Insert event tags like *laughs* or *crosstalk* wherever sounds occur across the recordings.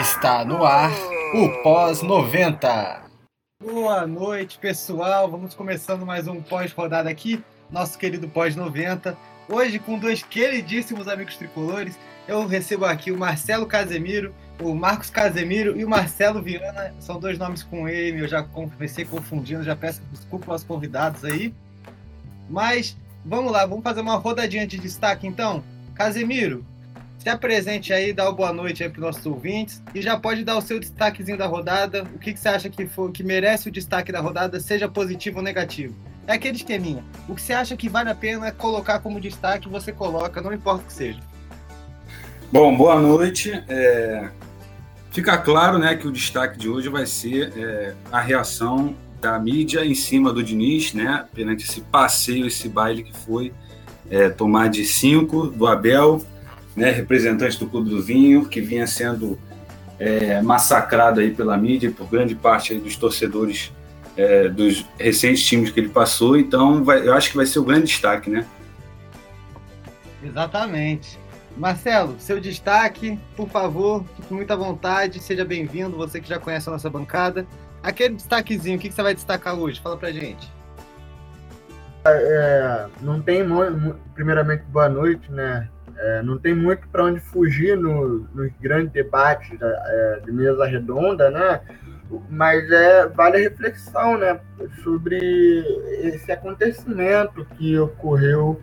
Está no ar o pós-90. Boa noite, pessoal. Vamos começando mais um pós-rodada aqui, nosso querido pós-90. Hoje, com dois queridíssimos amigos tricolores, eu recebo aqui o Marcelo Casemiro, o Marcos Casemiro e o Marcelo Viana. São dois nomes com ele, eu já comecei confundindo, já peço desculpa aos convidados aí. Mas vamos lá, vamos fazer uma rodadinha de destaque então. Casemiro, se apresente aí, dá uma boa noite aí para os nossos ouvintes e já pode dar o seu destaquezinho da rodada. O que, que você acha que, for, que merece o destaque da rodada, seja positivo ou negativo? É aquele esqueminha. O que você acha que vale a pena colocar como destaque, você coloca, não importa o que seja. Bom, boa noite. É... Fica claro né, que o destaque de hoje vai ser é, a reação da mídia em cima do Diniz, né, perante esse passeio, esse baile que foi é, tomar de cinco do Abel né, representante do Clube do Vinho, que vinha sendo é, massacrado aí pela mídia por grande parte dos torcedores é, dos recentes times que ele passou. Então, vai, eu acho que vai ser o grande destaque, né? Exatamente. Marcelo, seu destaque, por favor, fique muito à vontade, seja bem-vindo, você que já conhece a nossa bancada. Aquele destaquezinho, o que você vai destacar hoje? Fala pra gente. É, não tem, primeiramente, boa noite, né? É, não tem muito para onde fugir no, nos grandes debates da, é, de mesa redonda, né? Mas é, vale a reflexão né, sobre esse acontecimento que ocorreu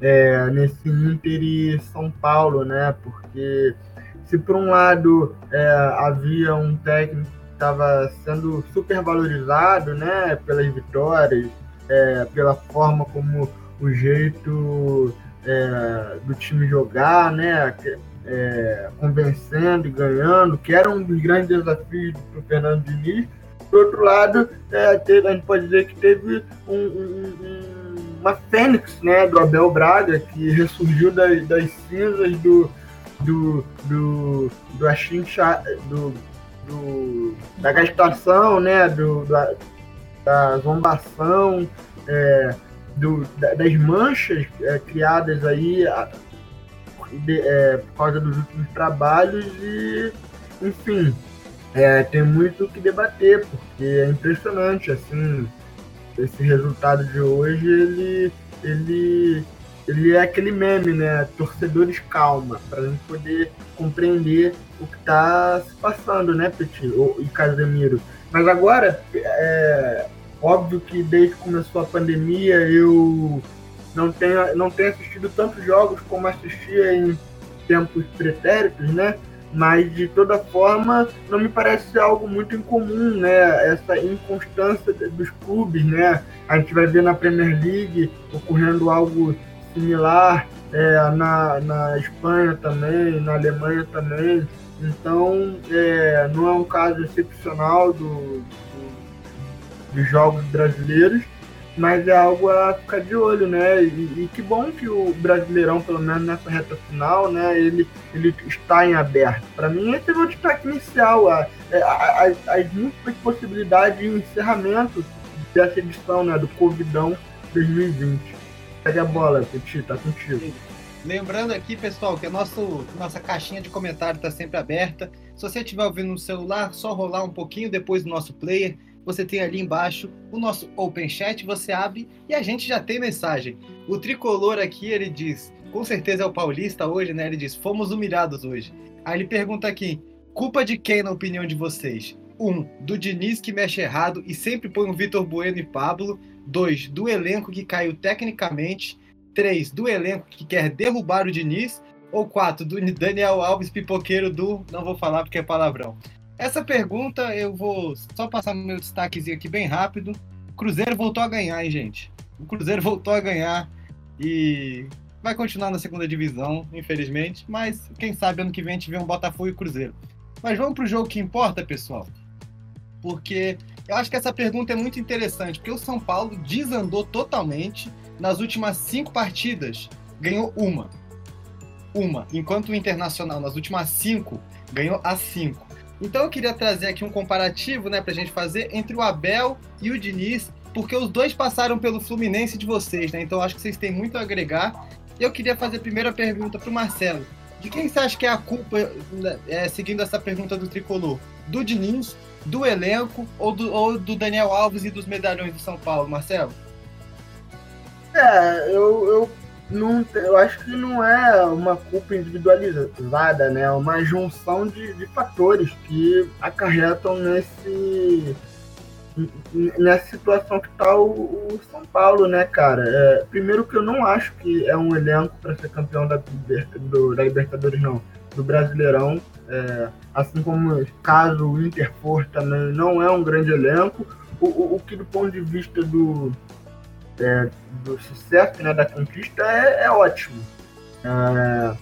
é, nesse Inter e São Paulo, né? Porque se por um lado é, havia um técnico que estava sendo super valorizado, né? Pelas vitórias, é, pela forma como o jeito é, do time jogar, né? É, convencendo e ganhando, que era um dos grandes desafios para o Fernando Diniz. Por outro lado, é, teve, a gente pode dizer que teve um, um, uma fênix né, do Abel Braga, que ressurgiu das, das cinzas do, do, do, do, achincha, do, do da gastação, né, do, da, da zombação, é, do, das manchas é, criadas aí de, é, por causa dos últimos trabalhos e, enfim, é, tem muito o que debater, porque é impressionante, assim, esse resultado de hoje, ele, ele, ele é aquele meme, né? Torcedores calma, para a gente poder compreender o que está se passando, né, Petit e Casemiro. Mas agora, é, Óbvio que desde que começou a pandemia eu não tenho, não tenho assistido tantos jogos como assistia em tempos pretéritos, né? Mas de toda forma não me parece algo muito incomum, né? Essa inconstância dos clubes, né? A gente vai ver na Premier League ocorrendo algo similar, é, na, na Espanha também, na Alemanha também. Então, é, não é um caso excepcional do, de jogos brasileiros, mas é algo a ficar de olho, né? E, e, que bom que o Brasileirão, pelo menos nessa reta final, né, ele, ele está em aberto. Para mim, esse é o destaque inicial, a, é, a, a, as múltiplas possibilidades de encerramento dessa edição, né, do Covidão 2020. Pega a bola, Petit, tá contigo. Lembrando aqui, pessoal, que a nosso, nossa caixinha de comentário está sempre aberta. Se você estiver ouvindo no celular, só rolar um pouquinho depois do nosso player você tem ali embaixo o nosso Open Chat, você abre e a gente já tem mensagem. O tricolor aqui, ele diz, com certeza é o paulista hoje, né? Ele diz, fomos humilhados hoje. Aí ele pergunta aqui, culpa de quem na opinião de vocês? Um, do Diniz que mexe errado e sempre põe o Vitor Bueno e Pablo. Dois, do elenco que caiu tecnicamente. Três, do elenco que quer derrubar o Diniz. Ou quatro, do Daniel Alves, pipoqueiro do. Não vou falar porque é palavrão. Essa pergunta eu vou só passar meu destaquezinho aqui bem rápido. O Cruzeiro voltou a ganhar, hein, gente? O Cruzeiro voltou a ganhar e vai continuar na segunda divisão, infelizmente. Mas quem sabe ano que vem a gente vê um Botafogo e Cruzeiro. Mas vamos para o jogo que importa, pessoal. Porque eu acho que essa pergunta é muito interessante, porque o São Paulo desandou totalmente nas últimas cinco partidas. Ganhou uma. Uma. Enquanto o Internacional, nas últimas cinco, ganhou as cinco. Então eu queria trazer aqui um comparativo, né, pra gente fazer entre o Abel e o Diniz, porque os dois passaram pelo Fluminense de vocês, né? Então acho que vocês têm muito a agregar. Eu queria fazer a primeira pergunta pro Marcelo. De quem você acha que é a culpa, né, é, seguindo essa pergunta do tricolor? Do Diniz, do elenco ou do, ou do Daniel Alves e dos medalhões de São Paulo, Marcelo? É, eu, eu, não, eu acho que não é uma culpa individualizada, né? É uma junção de, de fatores que acarretam nesse nessa situação que está o, o, São Paulo, né, cara? É, primeiro que eu não acho que é um elenco para ser campeão da, do, da Libertadores, não, do Brasileirão. É, assim como caso o Inter for também não é um grande elenco. O, o, o que do ponto de vista do, é, do sucesso, né, da conquista, é, é ótimo. É,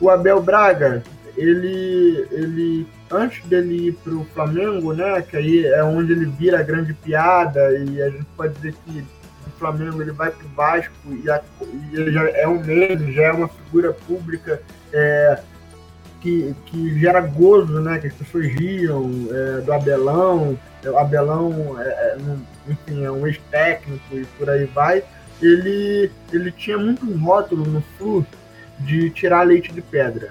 o Abel Braga, ele, ele antes dele ir para o Flamengo, né, que aí é onde ele vira a grande piada e a gente pode dizer que o Flamengo ele vai para o Vasco e, a, e, ele já é um meme, já é uma figura pública é, que, que gera gozo, né, que as pessoas riam é, do Abelão, o Abelão, é, é enfim, é um ex-técnico e por aí vai, ele, ele tinha muito um rótulo no Flu de tirar leite de pedra.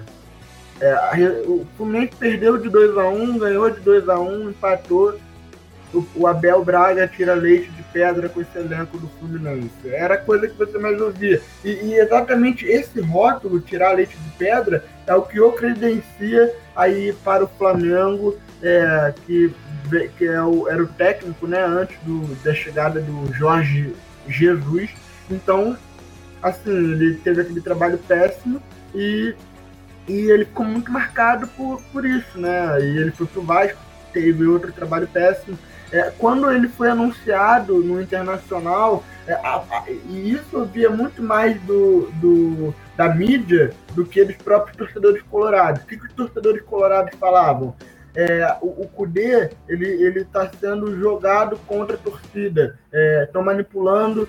É, o Fluminense perdeu de 2 a 1 um, ganhou de 2 a 1 um, empatou. O, o, Abel Braga tira leite de pedra com esse elenco do Fluminense. Era a coisa que você mais ouvia. E, e exatamente esse rótulo, tirar leite de pedra, é o que o credencia aí para o Flamengo, é, que, que é o, era o técnico né, antes do, da chegada do Jorge Jesus. Então, assim, ele teve aquele trabalho péssimo e e ele ficou muito marcado por, por isso, né? E ele foi pro Vasco, teve outro trabalho péssimo. É, quando ele foi anunciado no Internacional, é, a, a, e isso via muito mais do, do, da mídia do que dos próprios torcedores colorados. O que, que os torcedores colorados falavam? é, o, o Kudê ele ele está sendo jogado contra a torcida, estão é, manipulando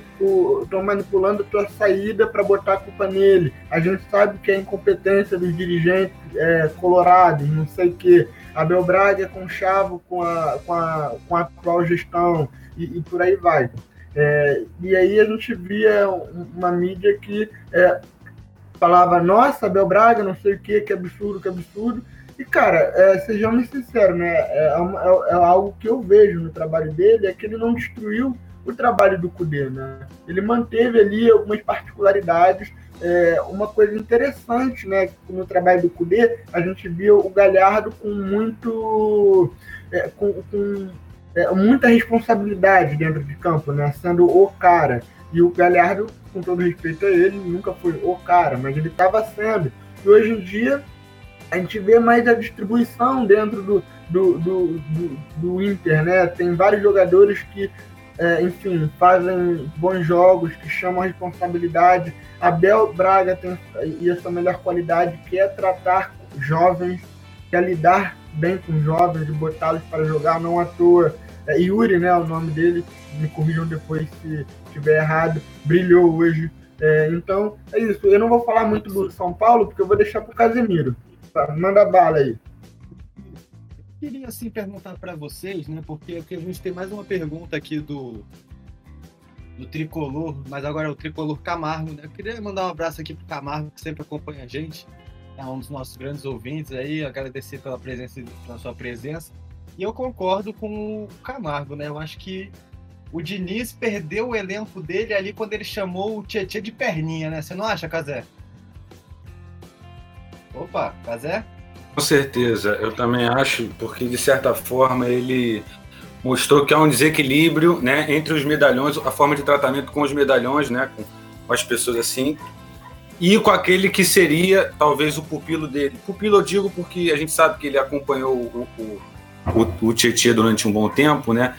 estão manipulando a tua saída para botar a culpa nele. A gente sabe que é incompetência dos dirigentes é, colorados, não sei o que. Abel Braga é com chavo com a, com a, com a atual gestão e, e por aí vai. É, e aí a gente via uma mídia que é, falava, nossa, Abel Braga, não sei o que, que absurdo, que absurdo, e, cara, é, sejamos sinceros, né? É, é, é, é, algo que eu vejo no trabalho dele, é que ele não destruiu o trabalho do Cudê, né? Ele manteve ali algumas particularidades. É, uma coisa interessante, né? No trabalho do Cudê, a gente viu o Galhardo com muito... É, com, com é, muita responsabilidade dentro de campo, né? Sendo o cara. E o Galhardo, com todo respeito a ele, nunca foi o cara, mas ele estava sendo. E hoje em dia a gente vê mais a distribuição dentro do, do, do, do, do Inter, né? Tem vários jogadores que, é, enfim, fazem bons jogos, que chamam a responsabilidade. Abel Braga tem essa melhor qualidade, que é tratar jovens, que é lidar bem com jovens, botá-los para jogar, não à toa. É, Yuri, né, o nome dele, me corrijam depois se estiver errado, brilhou hoje. É, então, é isso. Eu não vou falar muito do São Paulo, porque eu vou deixar para o Casemiro. Manda bala aí. Queria assim perguntar para vocês, né? Porque a gente tem mais uma pergunta aqui do do tricolor, mas agora é o tricolor Camargo, né? Eu queria mandar um abraço aqui pro Camargo que sempre acompanha a gente, é um dos nossos grandes ouvintes aí, agradecer pela presença, pela sua presença. E eu concordo com o Camargo, né? Eu acho que o Diniz perdeu o elenco dele ali quando ele chamou o Tietchan de perninha, né? Você não acha, Casé? Opa, Casé? Com certeza, eu também acho, porque de certa forma ele mostrou que há um desequilíbrio né, entre os medalhões, a forma de tratamento com os medalhões, né, com as pessoas assim, e com aquele que seria talvez o pupilo dele. Pupilo eu digo porque a gente sabe que ele acompanhou o, o, o, o Tietchan durante um bom tempo, né?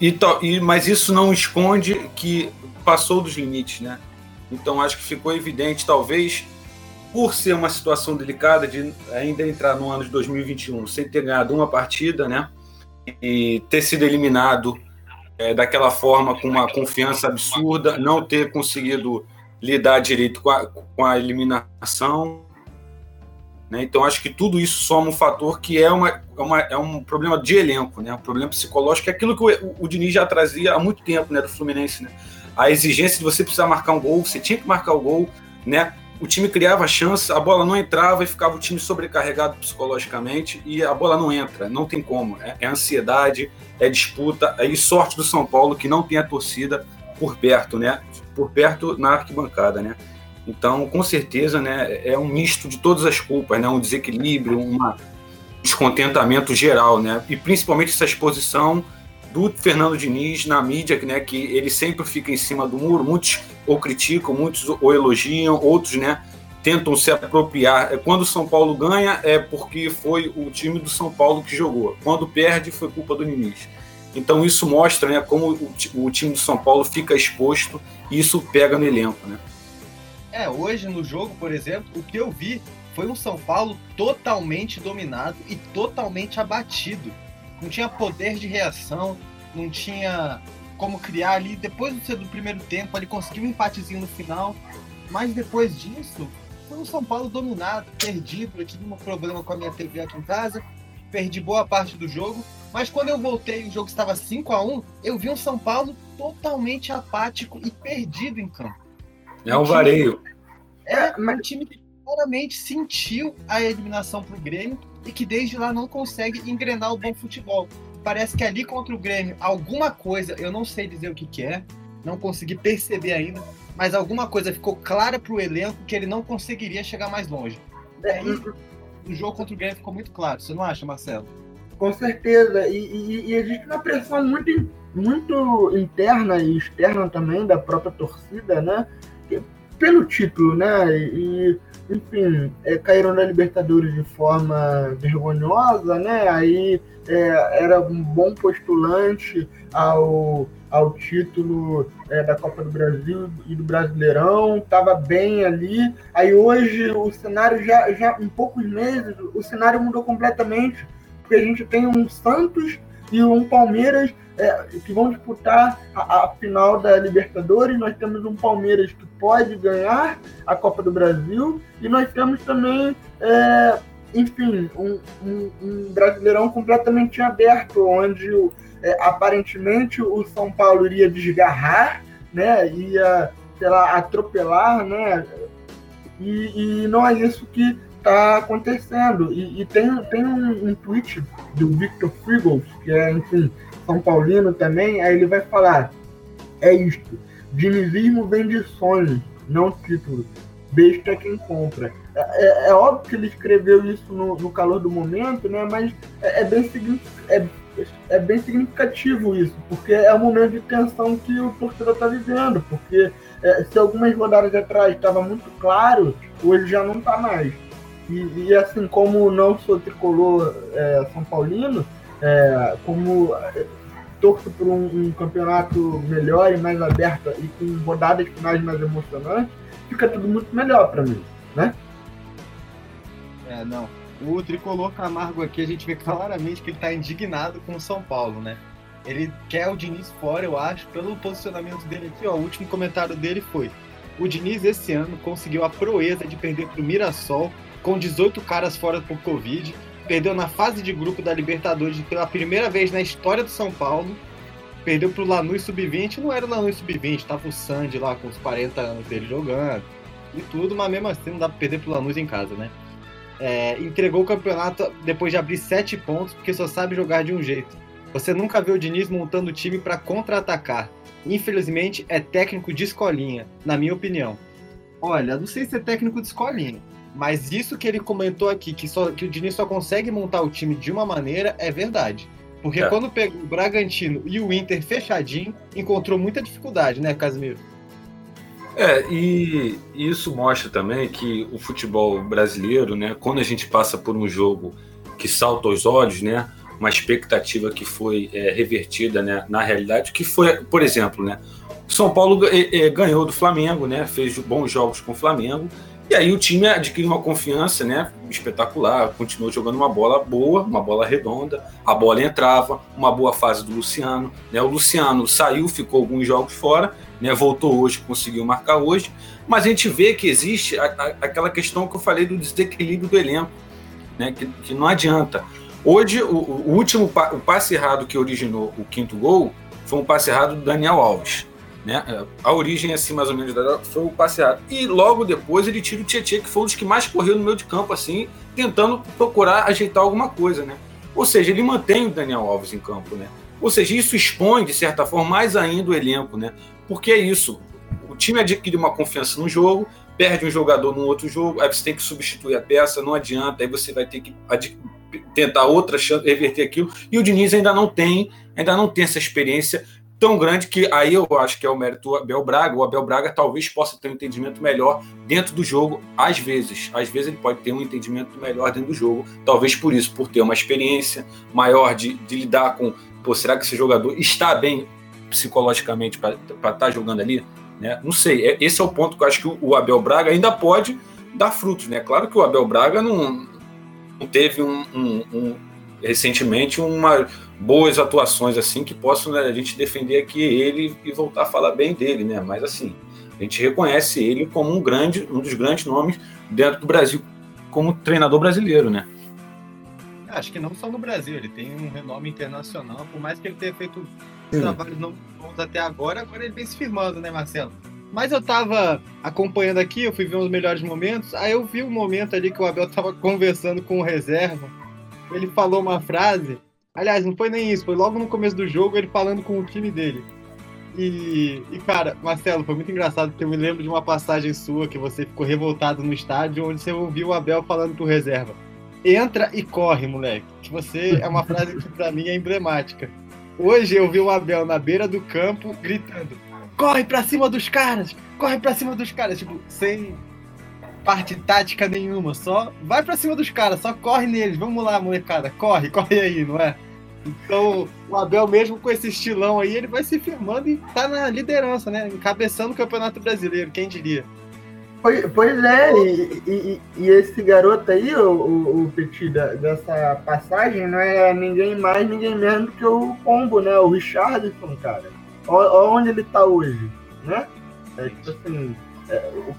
E, e, mas isso não esconde que passou dos limites, né? Então acho que ficou evidente, talvez, por ser uma situação delicada de ainda entrar no ano de 2021 sem ter ganhado uma partida, né? E ter sido eliminado é, daquela forma com uma confiança absurda, não ter conseguido lidar direito com a, com a eliminação. Né? Então, acho que tudo isso soma um fator que é, uma, é, uma, é um problema de elenco, né? um problema psicológico, é aquilo que o, o, Diniz já trazia há muito tempo né, do Fluminense. Né? A exigência de você precisar marcar um gol, você tinha que marcar o gol, né? O time criava chance, a bola não entrava e ficava o time sobrecarregado psicologicamente e a bola não entra, não tem como. É, é ansiedade, é disputa, é sorte do São Paulo que não tem a torcida por perto, né? Por perto na arquibancada, né? Então, com certeza, né, é um misto de todas as culpas, né, um desequilíbrio, um descontentamento geral, né, e principalmente essa exposição do Fernando Diniz na mídia, né, que ele sempre fica em cima do muro, muitos ou criticam, muitos ou elogiam, outros, né, tentam se apropriar. Quando o São Paulo ganha é porque foi o time do São Paulo que jogou. Quando perde foi culpa do Diniz. Então isso mostra, né, como o, o time do São Paulo fica exposto e isso pega no elenco, né? É, hoje no jogo, por exemplo, o que eu vi foi um São Paulo totalmente dominado e totalmente abatido. Não tinha poder de reação, não tinha como criar ali. Depois do primeiro tempo, ele conseguiu um empatezinho no final, mas depois disso, foi um São Paulo dominado, perdido. Eu tive um problema com a minha TV aqui em casa, perdi boa parte do jogo. Mas quando eu voltei, o jogo estava 5 a 1 eu vi um São Paulo totalmente apático e perdido em campo. É um vareio. É, mas o time que claramente sentiu a eliminação para o Grêmio e que desde lá não consegue engrenar o bom futebol. Parece que ali contra o Grêmio, alguma coisa, eu não sei dizer o que, que é, não consegui perceber ainda, mas alguma coisa ficou clara para o elenco que ele não conseguiria chegar mais longe. Daí, o jogo contra o Grêmio ficou muito claro, você não acha, Marcelo? Com certeza, e, e, e existe uma pressão muito, muito interna e externa também da própria torcida, né? pelo título, né? E, enfim, é, caíram na Libertadores de forma vergonhosa, né? Aí é, era um bom postulante ao, ao título é, da Copa do Brasil e do Brasileirão, estava bem ali. Aí hoje o cenário já, já em poucos meses o cenário mudou completamente, porque a gente tem um Santos e um Palmeiras é, que vão disputar a, a, final da Libertadores. Nós temos um Palmeiras que pode ganhar a Copa do Brasil e nós temos também, é, enfim, um, um, um, Brasileirão completamente aberto, onde é, aparentemente o São Paulo iria desgarrar, né, ia, sei lá, atropelar, né, e, e não é isso que está acontecendo. E, e, tem, tem um, um tweet do Victor Frigols, que é, enfim, São Paulino também, aí ele vai falar: é isto, dinizismo vem de sonhos, não título. Besta quem compra. É, é, óbvio que ele escreveu isso no, no calor do momento, né? Mas é, é bem, é, é bem significativo isso, porque é o momento de tensão que o torcedor está vivendo. Porque é, se algumas rodadas atrás estava muito claro, hoje já não está mais. E, e, assim, como não sou tricolor é, São Paulino, é, como é, torço por um, um, campeonato melhor e mais aberto e com rodadas finais mais emocionantes, fica tudo muito melhor para mim, né? É, não. O tricolor Camargo aqui, a gente vê claramente que ele está indignado com o São Paulo, né? Ele quer o Diniz fora, eu acho, pelo posicionamento dele aqui. Ó, o último comentário dele foi: o Diniz esse ano conseguiu a proeza de perder para o Mirassol com 18 caras fora por Covid, perdeu na fase de grupo da Libertadores pela primeira vez na história do São Paulo, perdeu pro Lanús Sub-20, não era o Lanús Sub-20, tava o Sandy lá com os 40 anos dele jogando e tudo, mas mesmo assim não dá pra perder pro Lanús em casa, né? É, entregou o campeonato depois de abrir sete pontos, porque só sabe jogar de um jeito. Você nunca vê o Diniz montando o time para contra-atacar. Infelizmente, é técnico de escolinha, na minha opinião. Olha, não sei se é técnico de escolinha, mas isso que ele comentou aqui, que, só, que o Diniz só consegue montar o time de uma maneira, é verdade. Porque é. quando pegou o Bragantino e o Inter fechadinho, encontrou muita dificuldade, né, Casimiro? É, e isso mostra também que o futebol brasileiro, né, quando a gente passa por um jogo que salta aos olhos, né, uma expectativa que foi é, revertida né, na realidade, que foi, por exemplo, né, São Paulo é, é, ganhou do Flamengo, né, fez bons jogos com o Flamengo, E aí o time adquire uma confiança, né, espetacular, continuou jogando uma bola boa, uma bola redonda, a bola entrava, uma boa fase do Luciano, né? O Luciano saiu, ficou alguns jogos fora, né, voltou hoje, conseguiu marcar hoje, mas a gente vê que existe a, a, aquela questão que eu falei do desequilíbrio do elenco, né, que, que não adianta. Hoje, o, o último o passe errado que originou o quinto gol foi um passe errado do Daniel Alves. Né? A origem, assim, mais ou menos, foi o passeado. E logo depois ele tira o Tietchan, que foi um dos que mais correu no meio de campo, assim, tentando procurar ajeitar alguma coisa, né? Ou seja, ele mantém o Daniel Alves em campo, né? Ou seja, isso expõe, de certa forma, mais ainda o elenco, né? Porque é isso. O time adquire uma confiança no jogo, perde um jogador no outro jogo, aí você tem que substituir a peça, não adianta, aí você vai ter que tentar outra chance, reverter aquilo. E o Diniz ainda não tem, ainda não tem essa experiência tão grande que aí eu acho que é o mérito do Abel Braga. O Abel Braga talvez possa ter um entendimento melhor dentro do jogo, às vezes. Às vezes ele pode ter um entendimento melhor dentro do jogo, talvez por isso, por ter uma experiência maior de, de lidar com, pô, será que esse jogador está bem psicologicamente para estar tá jogando ali? Né? Não sei, é, esse é o ponto que eu acho que o Abel Braga ainda pode dar frutos. Né? Claro que o Abel Braga não, não teve um, um, um recentemente uma boas atuações assim que possam né, a gente defender aqui ele e voltar a falar bem dele, né? Mas assim, a gente reconhece ele como um grande, um dos grandes nomes dentro do Brasil como treinador brasileiro, né? Acho que não só no Brasil, ele tem um renome internacional, por mais que ele tenha feito Sim. trabalhos não bons até agora, agora ele vem se firmando, né, Marcelo? Mas eu tava acompanhando aqui, eu fui ver os melhores momentos, aí eu vi um momento ali que o Abel tava conversando com o reserva, ele falou uma frase Aliás, não foi nem isso, foi logo no começo do jogo ele falando com o time dele. E, e, cara, Marcelo, foi muito engraçado porque eu me lembro de uma passagem sua que você ficou revoltado no estádio, onde você ouviu o Abel falando pro reserva. Entra e corre, moleque. Que você é uma frase que pra mim é emblemática. Hoje eu vi o Abel na beira do campo gritando: corre pra cima dos caras! Corre pra cima dos caras! Tipo, sem parte tática nenhuma, só vai para cima dos caras, só corre neles. Vamos lá, molecada, corre, *laughs* corre aí, não é? Então, o Abel, mesmo com esse estilão aí, ele vai se firmando e tá na liderança, né? Encabeçando o Campeonato Brasileiro, quem diria? Pois, pois é, e, e, e, esse garoto aí, o, o, o Petit, da, dessa passagem, não é ninguém mais, ninguém menos que o Pombo, né? O Richardson, cara. Olha onde ele tá hoje, né? É tipo assim,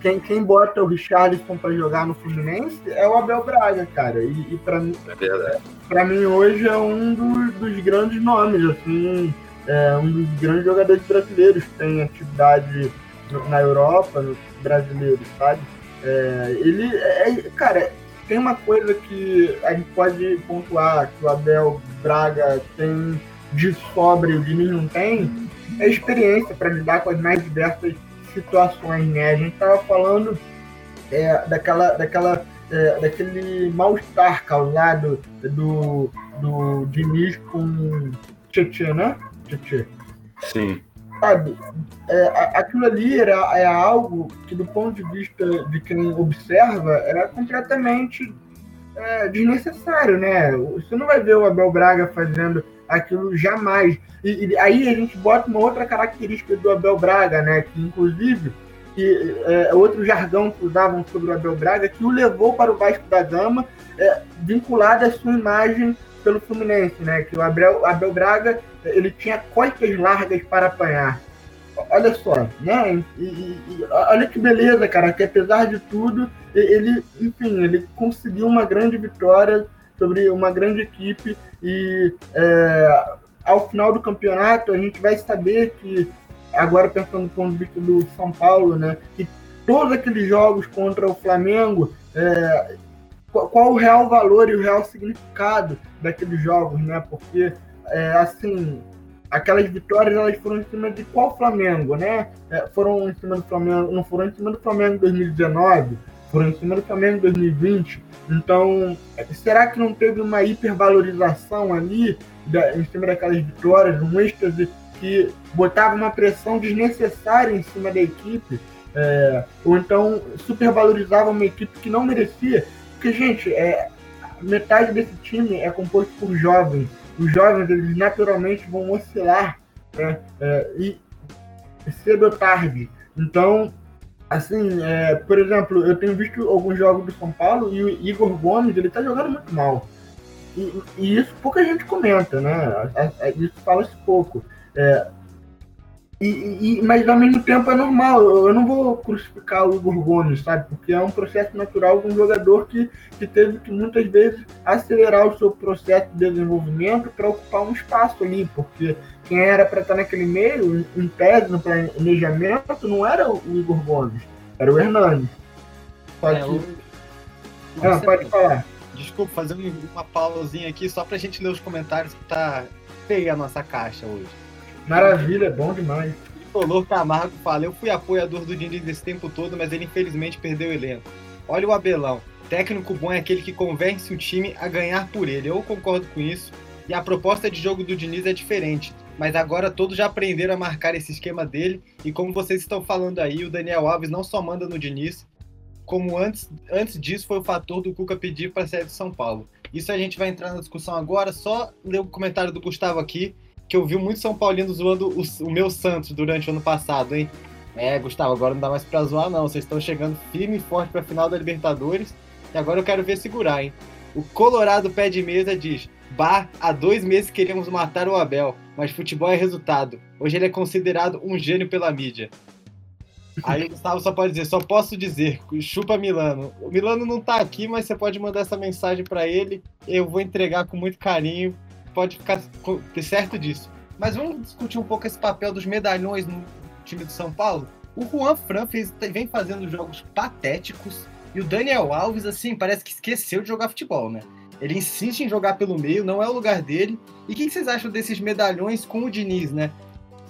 quem, quem bota o Richarlison para jogar no Fluminense é o Abel Braga, cara. E, e para mim, é mim hoje é um dos, dos grandes nomes, assim, é um dos grandes jogadores brasileiros que tem atividade na Europa, nos brasileiros, sabe? É, ele, é, é, cara, tem uma coisa que a gente pode pontuar que o Abel Braga tem de sobre o Diniz não tem, é experiência para lidar com as mais diversas situações, né? A gente estava falando é, daquela, daquela, é, daquele mal-estar causado do, do Diniz com Tietchan, né? Tietchan. Sim. Sabe, é, aquilo ali era, é algo que, do ponto de vista de quem observa, era completamente é, desnecessário, né? Você não vai ver o Abel Braga fazendo aquilo jamais. E, e, aí a gente bota uma outra característica do Abel Braga, né? Que inclusive que é, outro jargão que usavam sobre o Abel Braga que o levou para o Vasco da Gama, é, vinculado à sua imagem pelo Fluminense, né? Que o Abel, Abel Braga ele tinha costas largas para apanhar. Olha só, né? E, e, olha que beleza, cara, que apesar de tudo, ele, enfim, ele conseguiu uma grande vitória sobre uma grande equipe e é, ao final do campeonato a gente vai saber que, agora pensando do ponto de vista do São Paulo, né, que todos aqueles jogos contra o Flamengo, é, qual o real valor e o real significado daqueles jogos, né? Porque, é, assim, aquelas vitórias elas foram em cima de qual Flamengo, né? É, foram em cima do Flamengo, não foram em cima do Flamengo em 2019, foram em cima do Flamengo em 2020. Então, será que não teve uma hipervalorização ali da, em cima daquelas vitórias, um êxtase que botava uma pressão desnecessária em cima da equipe? É, ou então supervalorizava uma equipe que não merecia? Porque, gente, é, metade desse time é composto por jovens. Os jovens, eles naturalmente vão oscilar né? é, e cedo ou tarde. Então, Assim, é, por exemplo, eu tenho visto alguns jogos do São Paulo e o Igor Gomes, ele tá jogando muito mal. E, e isso pouca gente comenta, né? Isso fala-se pouco. É, e, e, mas ao mesmo tempo é normal, eu não vou crucificar o Igor Gomes, sabe? Porque é um processo natural de um jogador que, que teve que muitas vezes acelerar o seu processo de desenvolvimento para ocupar um espaço ali, porque quem era para estar naquele meio, em tese, no planejamento, não era o Igor Gomes, era o Hernani. Pode, é, o... não, pode falar. Desculpa, fazendo uma pausazinha aqui só para a gente ler os comentários que tá feia a nossa caixa hoje. Maravilha, é bom demais. Tricolor Camargo fala: Eu fui apoiador do Diniz esse tempo todo, mas ele infelizmente perdeu o elenco. Olha o Abelão. Técnico bom é aquele que convence o time a ganhar por ele. Eu concordo com isso. E a proposta de jogo do Diniz é diferente. Mas agora todos já aprenderam a marcar esse esquema dele. E como vocês estão falando aí, o Daniel Alves não só manda no Diniz, como antes, antes disso foi o fator do Cuca pedir para sair de São Paulo. Isso a gente vai entrar na discussão agora. Só ler o comentário do Gustavo aqui que eu vi muito São Paulino zoando o, o, meu Santos durante o ano passado, hein? É, Gustavo, agora não dá mais pra zoar, não. Vocês estão chegando firme e forte pra final da Libertadores. E agora eu quero ver segurar, hein? O Colorado Pé de Mesa diz: Bah, há dois meses queríamos matar o Abel, mas futebol é resultado. Hoje ele é considerado um gênio pela mídia. Aí o Gustavo só pode dizer, só posso dizer, chupa Milano. O Milano não tá aqui, mas você pode mandar essa mensagem para ele. Eu vou entregar com muito carinho pode ficar certo disso. Mas vamos discutir um pouco esse papel dos medalhões no time de São Paulo. O Juan Fran fez, vem fazendo jogos patéticos e o Daniel Alves, assim, parece que esqueceu de jogar futebol, né? Ele insiste em jogar pelo meio, não é o lugar dele. E o que vocês acham desses medalhões com o Diniz, né?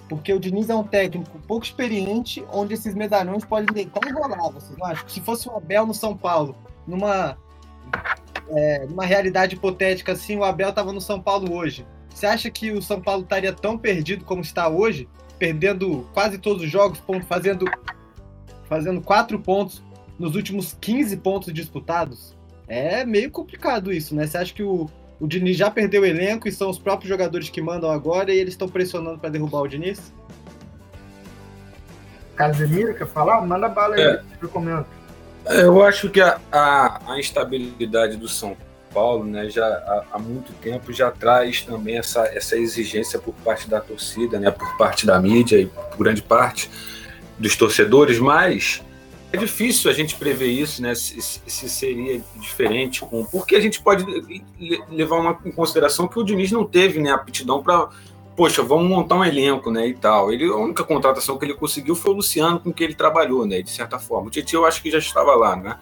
Porque o Diniz é um técnico pouco experiente, onde esses medalhões podem deitar rolar, vocês não acham? Se fosse o Abel no São Paulo, numa é, numa realidade hipotética assim, o Abel estava no São Paulo hoje. Você acha que o São Paulo estaria tão perdido como está hoje, perdendo quase todos os jogos, fazendo, fazendo quatro pontos nos últimos 15 pontos disputados? É meio complicado isso, né? Você acha que o, o Diniz já perdeu o elenco e são os próprios jogadores que mandam agora e eles estão pressionando para derrubar o Diniz? Casemiro, quer falar? Manda bala aí, é. eu comento. Eu acho que a, a, a instabilidade do São Paulo, né, já há, há, muito tempo já traz também essa, essa exigência por parte da torcida, né, por parte da mídia e por grande parte dos torcedores, mas é difícil a gente prever isso, né, se, se seria diferente, com, porque a gente pode levar uma, em consideração que o Diniz não teve né, aptidão para poxa, vamos montar um elenco, né, e tal. Ele, a única contratação que ele conseguiu foi o Luciano, com que ele trabalhou, né, de certa forma. O Titi eu acho que já estava lá, né.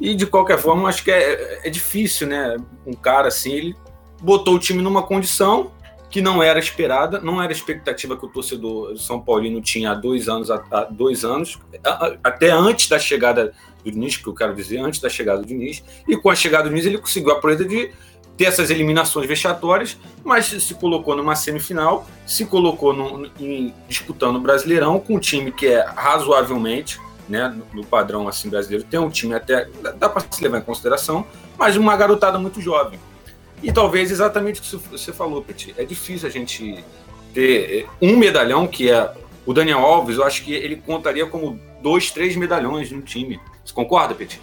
E de qualquer forma, acho que é, é difícil, né, um cara assim, ele botou o time numa condição que não era esperada, não era expectativa que o torcedor São Paulino tinha há dois anos, há dois anos, até antes da chegada do Diniz, que eu quero dizer, antes da chegada do Diniz, e com a chegada do Diniz ele conseguiu a proeza de ter essas eliminações vexatórias, mas se colocou numa semifinal, se colocou no, em, disputando o Brasileirão com um time que é razoavelmente, né, no padrão assim brasileiro, tem um time até dá para se levar em consideração, mas uma garotada muito jovem. E talvez exatamente o que você falou, Petit, é difícil a gente ter um medalhão que é o Daniel Alves, eu acho que ele contaria como dois, três medalhões no time. Você concorda, Petit?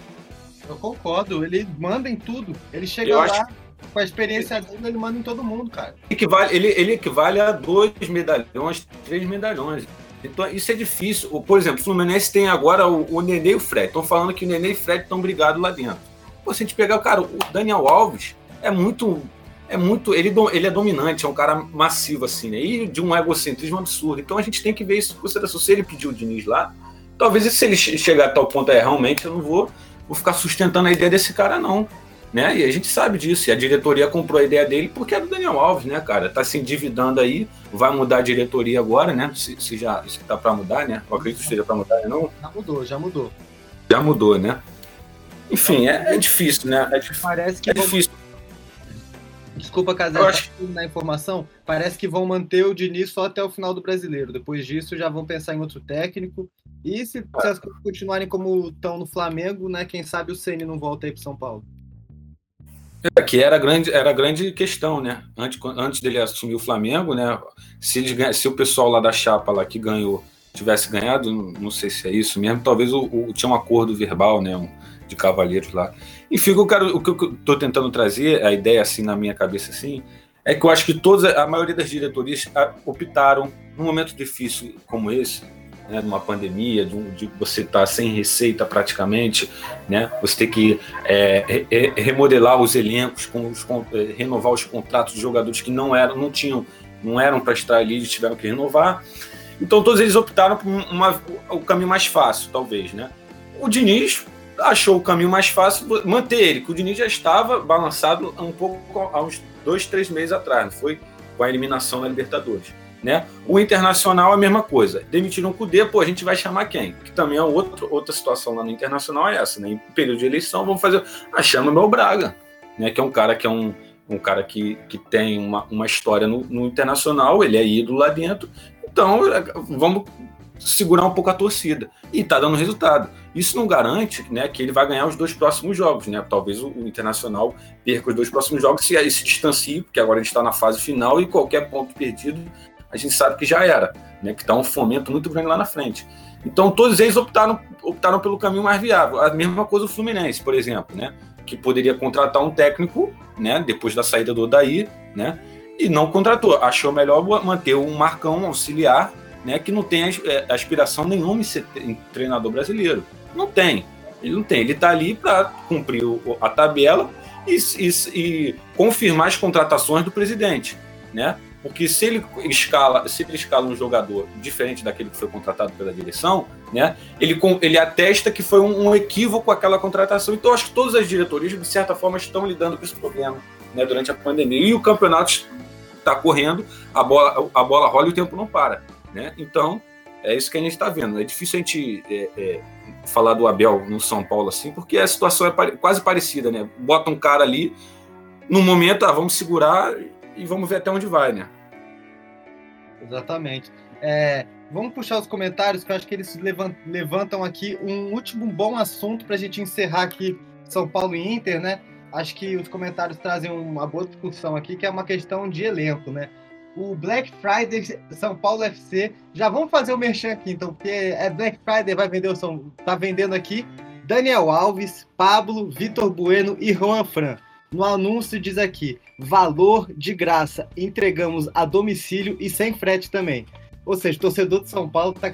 Eu concordo, ele manda em tudo. Ele chega eu lá, acho com a experiência dele, ele manda em todo mundo, cara. Equivale, ele, ele equivale a dois medalhões, três medalhões. Então, isso é difícil. Por exemplo, o Fluminense tem agora o, o Nenê e o Fred. Estão falando que o Nenê e o Fred estão brigados lá dentro. Pô, se a gente pegar, cara, o Daniel Alves é muito. É muito. Ele, ele é dominante, é um cara massivo, assim, né? E de um egocentrismo absurdo. Então a gente tem que ver isso consideração. Se ele pediu o Diniz lá, talvez se ele chegar a tal ponto é realmente, eu não vou, vou ficar sustentando a ideia desse cara, não. Né? E a gente sabe disso. E a diretoria comprou a ideia dele porque é do Daniel Alves, né, cara? Tá se endividando aí, vai mudar a diretoria agora, né? Se, se já se tá para mudar, né? Eu acredito que esteja para mudar, né, não? Já mudou, já mudou. Já mudou, né? Enfim, é, é difícil, né? É, Parece que é difícil. Desculpa, Casé, acho... na informação. Parece que vão manter o Diniz só até o final do brasileiro. Depois disso, já vão pensar em outro técnico. E se, se as coisas continuarem como estão no Flamengo, né? Quem sabe o Ceni não volta aí para São Paulo. É, que era grande, era grande questão, né? Antes, antes dele assumir o Flamengo, né? Se, ele, se o pessoal lá da chapa lá que ganhou tivesse ganhado, não sei se é isso mesmo, talvez o, o tinha um acordo verbal, né, um, de cavalheiros lá. Enfim, o eu o que eu estou tentando trazer, a ideia assim na minha cabeça assim, é que eu acho que todas, a maioria das diretorias optaram, num momento difícil como esse, né, pandemia, de, um, de você estar tá sem receita praticamente, né, você ter que é, re, remodelar os elencos, com os, com, é, renovar os contratos de jogadores que não eram, não tinham, não eram para estar ali, e tiveram que renovar. Então todos eles optaram por uma, o caminho mais fácil, talvez, né? O Diniz achou o caminho mais fácil manter ele, que o Diniz já estava balançado um pouco há uns dois, três meses atrás, não foi? Com a eliminação da Libertadores. Né? O Internacional é a mesma coisa. Demitiram o Cudê, pô, a gente vai chamar quem? Que também é outro, outra situação lá no Internacional é essa, né? Em período de eleição, vamos fazer. Ah, chama o meu Braga, né? Que é um cara que é um, um cara que, que tem uma, uma história no, no Internacional, ele é ídolo lá dentro. Então, é, vamos segurar um pouco a torcida. E tá dando resultado. Isso não garante né, que ele vai ganhar os dois próximos jogos. Né? Talvez o, o Internacional perca os dois próximos jogos se se distancie, porque agora a gente está na fase final e qualquer ponto perdido a gente sabe que já era, né? que está um fomento muito grande lá na frente. Então todos eles optaram, optaram pelo caminho mais viável. A mesma coisa o Fluminense, por exemplo, né? que poderia contratar um técnico né? depois da saída do Odaí, né? e não contratou. Achou melhor manter um Marcão auxiliar né, que não tem é, aspiração nenhuma em ser treinador brasileiro. Não tem. Ele não tem. Ele está ali para cumprir a tabela e, e, e, confirmar as contratações do presidente, né? Porque se ele escala, se ele escala um jogador diferente daquele que foi contratado pela direção, né? Ele, ele atesta que foi um, um equívoco aquela contratação. Então acho que todas as diretorias de certa forma estão lidando com esse problema, né? Durante a pandemia e o campeonato está correndo, a bola a bola rola e o tempo não para. Né? Então, é isso que a gente está vendo. É difícil a gente é, é, falar do Abel no São Paulo assim, porque a situação é pare quase parecida. Né? Bota um cara ali, no momento, ah, vamos segurar e vamos ver até onde vai. Né? Exatamente. É, vamos puxar os comentários, que eu acho que eles levantam aqui um último bom assunto para a gente encerrar aqui São Paulo e Inter, né? Acho que os comentários trazem uma boa discussão aqui, que é uma questão de elenco, né? o Black Friday São Paulo FC. Já vamos fazer o merchan aqui, então, porque é Black Friday, vai vender o São. Tá vendendo aqui Daniel Alves, Pablo, Vitor Bueno e Juan Fran. No anúncio diz aqui: valor de graça, entregamos a domicílio e sem frete também. Ou seja, torcedor de São Paulo tá,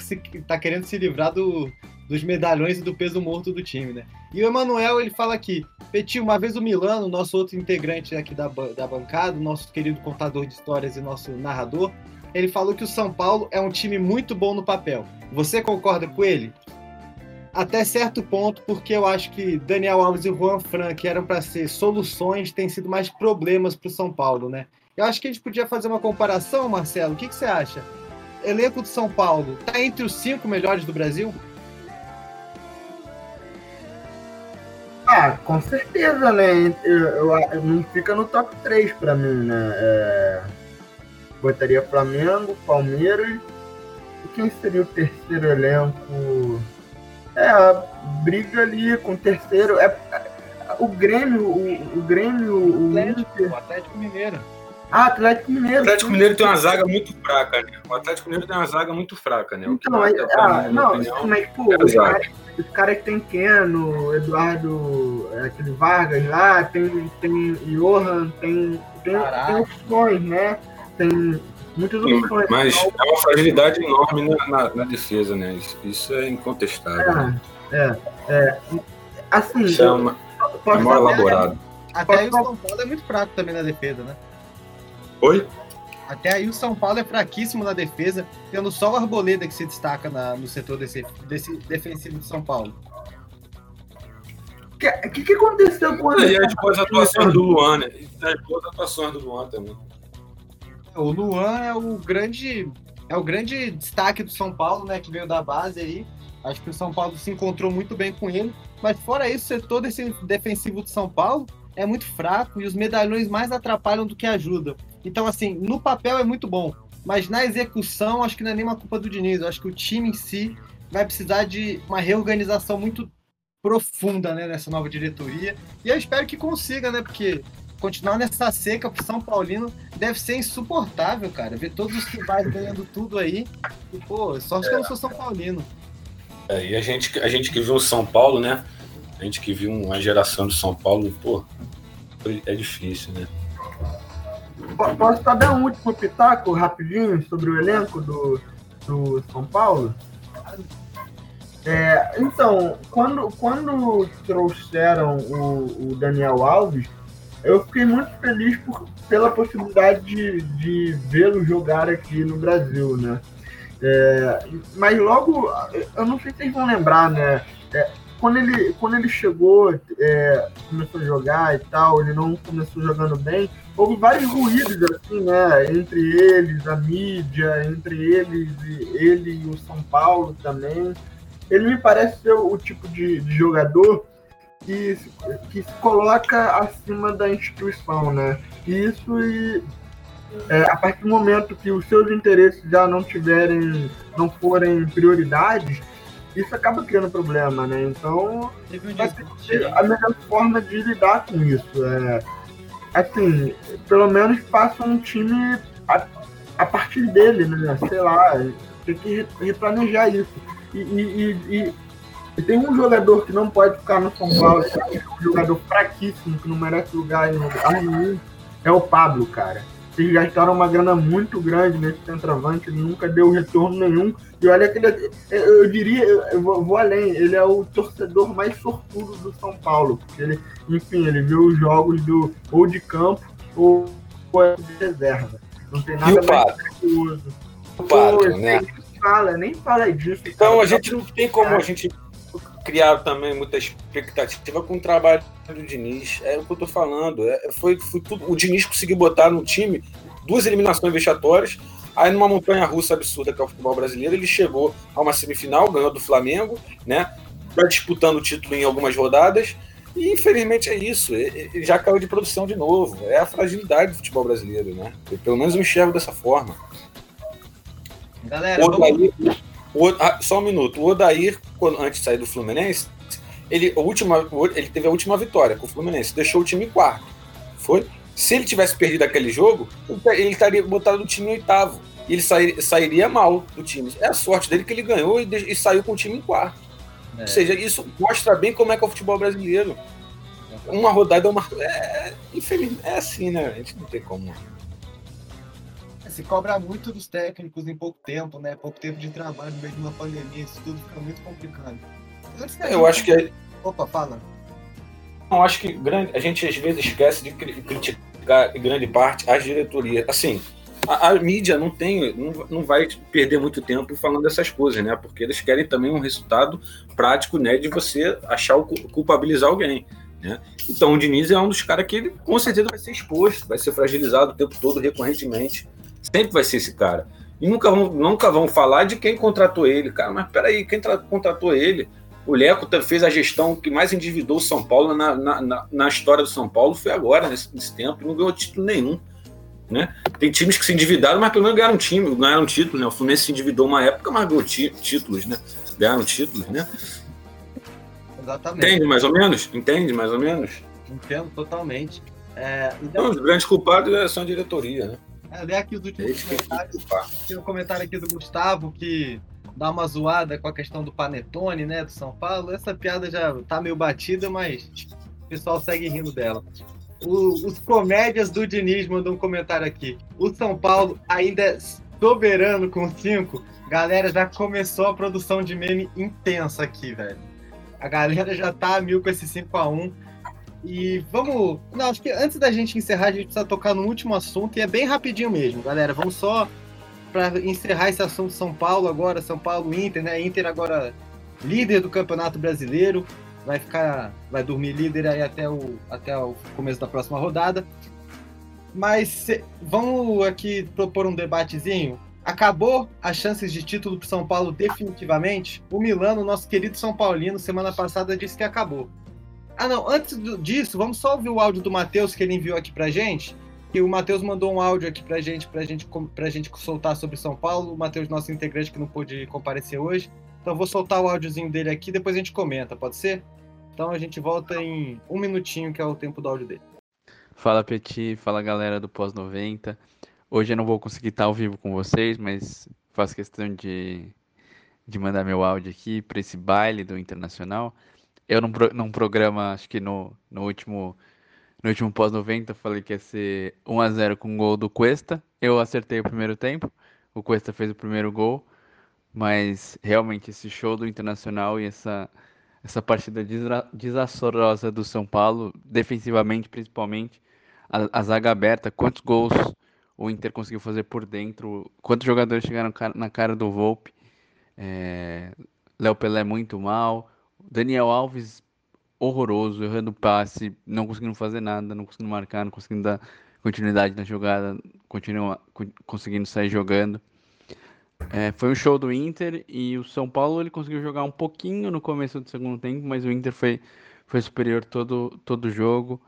tá querendo se livrar do, dos medalhões e do peso morto do time, né? E o Emanuel, ele fala aqui, Petit, uma vez o Milano, nosso outro integrante aqui da, da bancada, nosso querido contador de histórias e nosso narrador, ele falou que o São Paulo é um time muito bom no papel. Você concorda com ele? Até certo ponto, porque eu acho que Daniel Alves e Juan Fran, que eram para ser soluções, têm sido mais problemas para o São Paulo, né? Eu acho que a gente podia fazer uma comparação, Marcelo. O que, que você acha? Elenco do São Paulo está entre os cinco melhores do Brasil? Ah, com certeza, né? Eu, eu, eu não fica no top 3 pra mim, né? É, botaria Flamengo, Palmeiras. E quem seria o terceiro elenco? É, a briga ali com o terceiro. É, o Grêmio, o, o Grêmio, o, Atlético, o Atlético Mineiro. Ah, Atlético Mineiro. O Atlético Mineiro tem uma zaga muito fraca, né? O Atlético Mineiro tem uma zaga muito fraca, né? Então, aí, ah, não, opinião, mas, pô, é os caras cara que tem Keno, Eduardo, é, aquele Vargas lá, tem, tem Johan, tem, tem, tem opções, né? Tem opções. Mas então, é uma fragilidade enorme na, na, na defesa, né? Isso, isso, é incontestável. É, é. é. Assim, isso é, uma, é mal elaborado. Até aí o São Paulo é muito fraco também na defesa, né? Oi? Até aí o São Paulo é fraquíssimo na defesa, tendo só o Arboleda que se destaca na, no setor desse, desse defensivo de São Paulo. O que, que, que, aconteceu com E as boas atuações do Luan, né? As boas atuações do Luan também. O Luan é o grande é o grande destaque do São Paulo, né? Que veio da base aí. Acho que o São Paulo se encontrou muito bem com ele. Mas fora isso, o setor defensivo de São Paulo é muito fraco e os medalhões mais atrapalham do que ajudam. Então, assim, no papel é muito bom, mas na execução acho que não é nenhuma culpa do Diniz. Acho que o time em si vai precisar de uma reorganização muito profunda né, nessa nova diretoria. E eu espero que consiga, né? Porque continuar nessa seca pro São Paulino deve ser insuportável, cara. Ver todos os rivais ganhando tudo aí. E, pô, sorte é. que eu não sou São Paulino. É, e a gente, a gente que viu o São Paulo, né? A gente que viu uma geração de São Paulo, pô, é difícil, né? Posso só dar um último pitaco rapidinho sobre o elenco do, do São Paulo? É, então, quando, quando trouxeram o, o, Daniel Alves, eu fiquei muito feliz por, pela possibilidade de, de vê-lo jogar aqui no Brasil, né? É, mas logo, eu não sei se vocês vão lembrar, né? É, quando, ele, quando ele chegou, é, começou a jogar e tal, ele não começou jogando bem, houve vários ruídos, assim, né? Entre eles, a mídia, entre eles, ele e o São Paulo também. Ele me parece ser o tipo de, de jogador que, que se coloca acima da instituição, né? E isso e é, a partir do momento que os seus interesses já não tiverem, não forem prioridades, isso acaba criando problema, né? Então, a melhor forma de lidar com isso. É, assim, pelo menos faça um time a, a partir dele, né? Sei lá, tem que replanejar isso. E, e, e, e, tem um jogador que não pode ficar no São Paulo, que é um jogador fraquíssimo, que não merece lugar em lugar nenhum, é o Pablo, cara. Eles gastaram uma grana muito grande nesse centroavante, ele nunca deu retorno nenhum. E olha que ele, eu diria, eu vou, além, ele é o torcedor mais sortudo do São Paulo, porque ele, enfim, ele viu os jogos do ou de campo ou, de reserva. Não tem nada mais perigoso. O Pato, né? Nem fala, nem fala disso. Então cara. a gente não tem como a gente criar também muita expectativa com o trabalho do Diniz. É o que eu tô falando. É, foi, foi tudo. O Diniz conseguiu botar no time duas eliminações vexatórias. Aí, numa montanha russa absurda que é o futebol brasileiro, ele chegou a uma semifinal, ganhou do Flamengo, né? Vai disputando o título em algumas rodadas. E infelizmente é isso. Ele já caiu de produção de novo. É a fragilidade do futebol brasileiro, né? Eu, pelo menos eu enxergo dessa forma. Galera, vamos... O, ah, só um minuto. O Odair, quando, antes de sair do Fluminense, ele, a última, ele teve a última vitória com o Fluminense, deixou o time em quarto. Foi? Se ele tivesse perdido aquele jogo, ele estaria botado no time oitavo. E ele sair, sairia mal do time. É a sorte dele que ele ganhou e, de, e saiu com o time em quarto. É. Ou seja, isso mostra bem como é que é o futebol brasileiro. Uma rodada é uma. É, infelizmente, é assim, né? A gente não tem como se cobra muito dos técnicos em pouco tempo, né? Pouco tempo de trabalho no meio de uma pandemia, isso tudo fica muito complicado. Eu acho que. É... Opa, fala. Não, acho que grande, a gente às vezes esquece de criticar em grande parte as diretorias. Assim, a, a, mídia não tem, não, não vai perder muito tempo falando dessas coisas, né? Porque eles querem também um resultado prático, né? De você achar o culpabilizar alguém. Né? Então o Diniz é um dos caras que ele com certeza vai ser exposto, vai ser fragilizado o tempo todo, recorrentemente. Sempre vai ser esse cara. E nunca vão, nunca vão falar de quem contratou ele. Cara, mas peraí, quem contratou ele? O Leco fez a gestão que mais endividou o São Paulo na, na, na, na história do São Paulo, foi agora, nesse, nesse tempo, não ganhou título nenhum. Né? Tem times que se endividaram, mas pelo menos ganharam time, ganharam títulos, né? O Fluminense se endividou uma época, mas ganhou títulos, né? Ganharam títulos, né? Exatamente. Entende mais ou menos? Entende mais ou menos? Entendo totalmente. É, então, os grandes culpados são a diretoria, né? É, ler aqui os últimos comentários. Tem um comentário aqui do Gustavo que dá uma zoada com a questão do Panetone, né, do São Paulo. Essa piada já tá meio batida, mas o pessoal segue rindo dela. O, os comédias do Diniz mandam um comentário aqui. O São Paulo ainda é soberano com 5. Galera, já começou a produção de meme intensa aqui, velho. A galera já tá a mil com esse 5 a 1 e vamos. Não, acho que antes da gente encerrar, a gente precisa tocar no último assunto, e é bem rapidinho mesmo, galera. Vamos só para encerrar esse assunto São Paulo agora, São Paulo Inter, né? Inter agora líder do Campeonato Brasileiro, vai ficar, vai dormir líder aí até o, até o começo da próxima rodada. Mas se, vamos aqui propor um debatezinho. Acabou as chances de título para São Paulo definitivamente? O Milano, nosso querido São Paulino, semana passada disse que acabou. Ah, não, antes disso, vamos só ouvir o áudio do Matheus que ele enviou aqui pra gente. Que o Matheus mandou um áudio aqui pra gente, pra gente, pra gente soltar sobre São Paulo. O Matheus, nosso integrante, que não pôde comparecer hoje. Então vou soltar o áudiozinho dele aqui, depois a gente comenta, pode ser? Então a gente volta em um minutinho, que é o tempo do áudio dele. Fala Petit, fala galera do pós-90. Hoje eu não vou conseguir estar ao vivo com vocês, mas faço questão de, de mandar meu áudio aqui para esse baile do Internacional. Eu num, num programa, acho que no, no último no último pós-90 falei que ia ser 1 a 0 com o gol do Cuesta. Eu acertei o primeiro tempo. O Cuesta fez o primeiro gol, mas realmente esse show do Internacional e essa essa partida desastrosa do São Paulo, defensivamente principalmente, a, a, zaga aberta, quantos gols o Inter conseguiu fazer por dentro, quantos jogadores chegaram na cara do Volpe, é, Léo Pelé muito mal, Daniel Alves horroroso, errando passe, não conseguindo fazer nada, não conseguindo marcar, não conseguindo dar continuidade na jogada, continua, conseguindo sair jogando. É, foi um show do Inter e o São Paulo ele conseguiu jogar um pouquinho no começo do segundo tempo, mas o Inter foi, foi superior todo todo jogo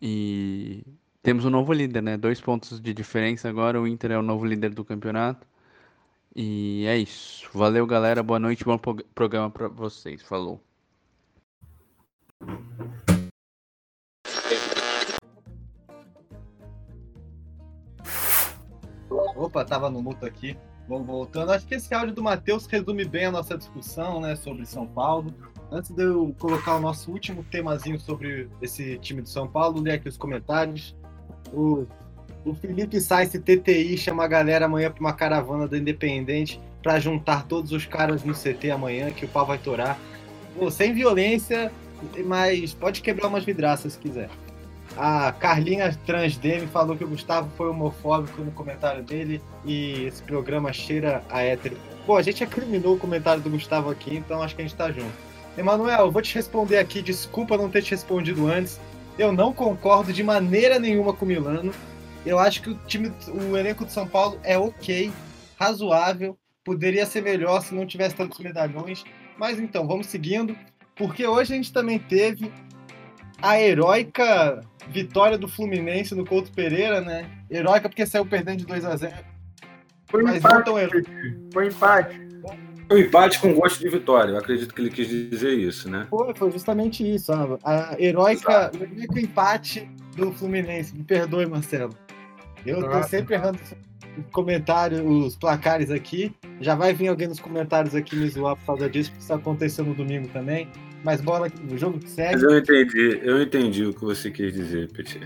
e temos um novo líder, né? Dois pontos de diferença agora. O Inter é o novo líder do campeonato. E é isso. Valeu, galera. Boa noite. Bom programa para vocês. Falou. Opa, tava no muto aqui. Vamos voltando. Acho que esse áudio do Matheus resume bem a nossa discussão né, sobre São Paulo. Antes de eu colocar o nosso último temazinho sobre esse time de São Paulo, ler aqui os comentários. O, o Felipe Sainz TTI chama a galera amanhã para uma caravana do Independente para juntar todos os caras no CT amanhã, que o pau vai torar. Pô, sem violência, mas pode quebrar umas vidraças se quiser. A Carlinha Transdeme falou que o Gustavo foi homofóbico no comentário dele e esse programa cheira a hétero. Pô, a gente acriminou o comentário do Gustavo aqui, então acho que a gente tá junto. Emanuel, eu vou te responder aqui, desculpa não ter te respondido antes. Eu não concordo de maneira nenhuma com o Milano. Eu acho que o time, o elenco de São Paulo é ok, razoável, poderia ser melhor se não tivesse tantos medalhões. Mas então, vamos seguindo, porque hoje a gente também teve a heróica vitória do Fluminense no Couto Pereira, né? Heróica porque saiu perdendo de 2 a 0 Foi um empate. Foi empate. Foi um empate com gosto de vitória. Eu acredito que ele quis dizer isso, né? Foi, foi justamente isso. A, heróica, o heróico empate do Fluminense. Me perdoe, Marcelo. Eu Nossa. tô sempre errando os comentários, os placares aqui. Já vai vir alguém nos comentários aqui me zoar por causa disso, porque isso aconteceu no domingo também mais bola no jogo que segue. Mas eu entendi, eu entendi o que você quis dizer, Petit.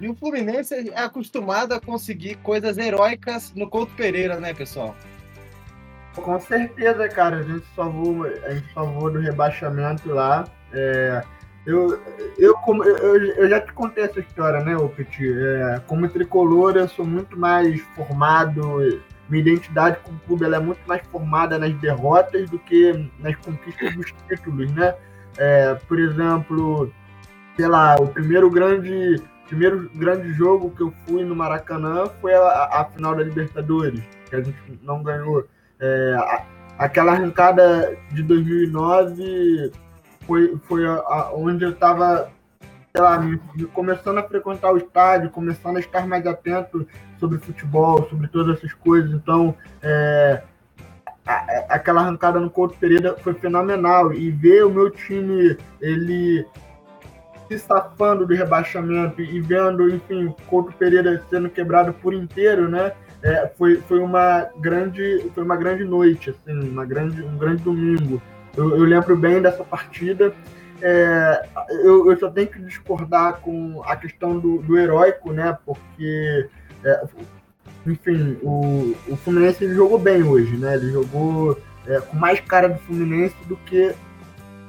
E o Fluminense é acostumado a conseguir coisas heróicas no Couto Pereira, né, pessoal? Com certeza, cara. A gente salvou, a gente salvou do rebaixamento lá. É, eu, eu, como, eu, eu, já te contei essa história, né, Petit? É, como tricolor, eu sou muito mais formado minha identidade com o clube ela é muito mais formada nas derrotas do que nas conquistas dos títulos, né? É, por exemplo, sei lá, o primeiro grande, primeiro grande jogo que eu fui no Maracanã foi a, a final da Libertadores, que a gente não ganhou. É, a, aquela arrancada de 2009 foi, foi a, a, onde eu estava começando a frequentar o estádio, começando a estar mais atento sobre futebol, sobre todas essas coisas. Então, é, aquela arrancada no Couto Pereira foi fenomenal. E ver o meu time, ele se safando do rebaixamento e vendo, enfim, Couto Pereira sendo quebrado por inteiro, né? É, foi, foi uma grande foi uma grande noite, assim, uma grande, um grande domingo. Eu, eu lembro bem dessa partida é, eu, eu, só tenho que discordar com a questão do, do heróico, né? Porque, é, enfim, o, o Fluminense ele jogou bem hoje, né? Ele jogou é, com mais cara do Fluminense do que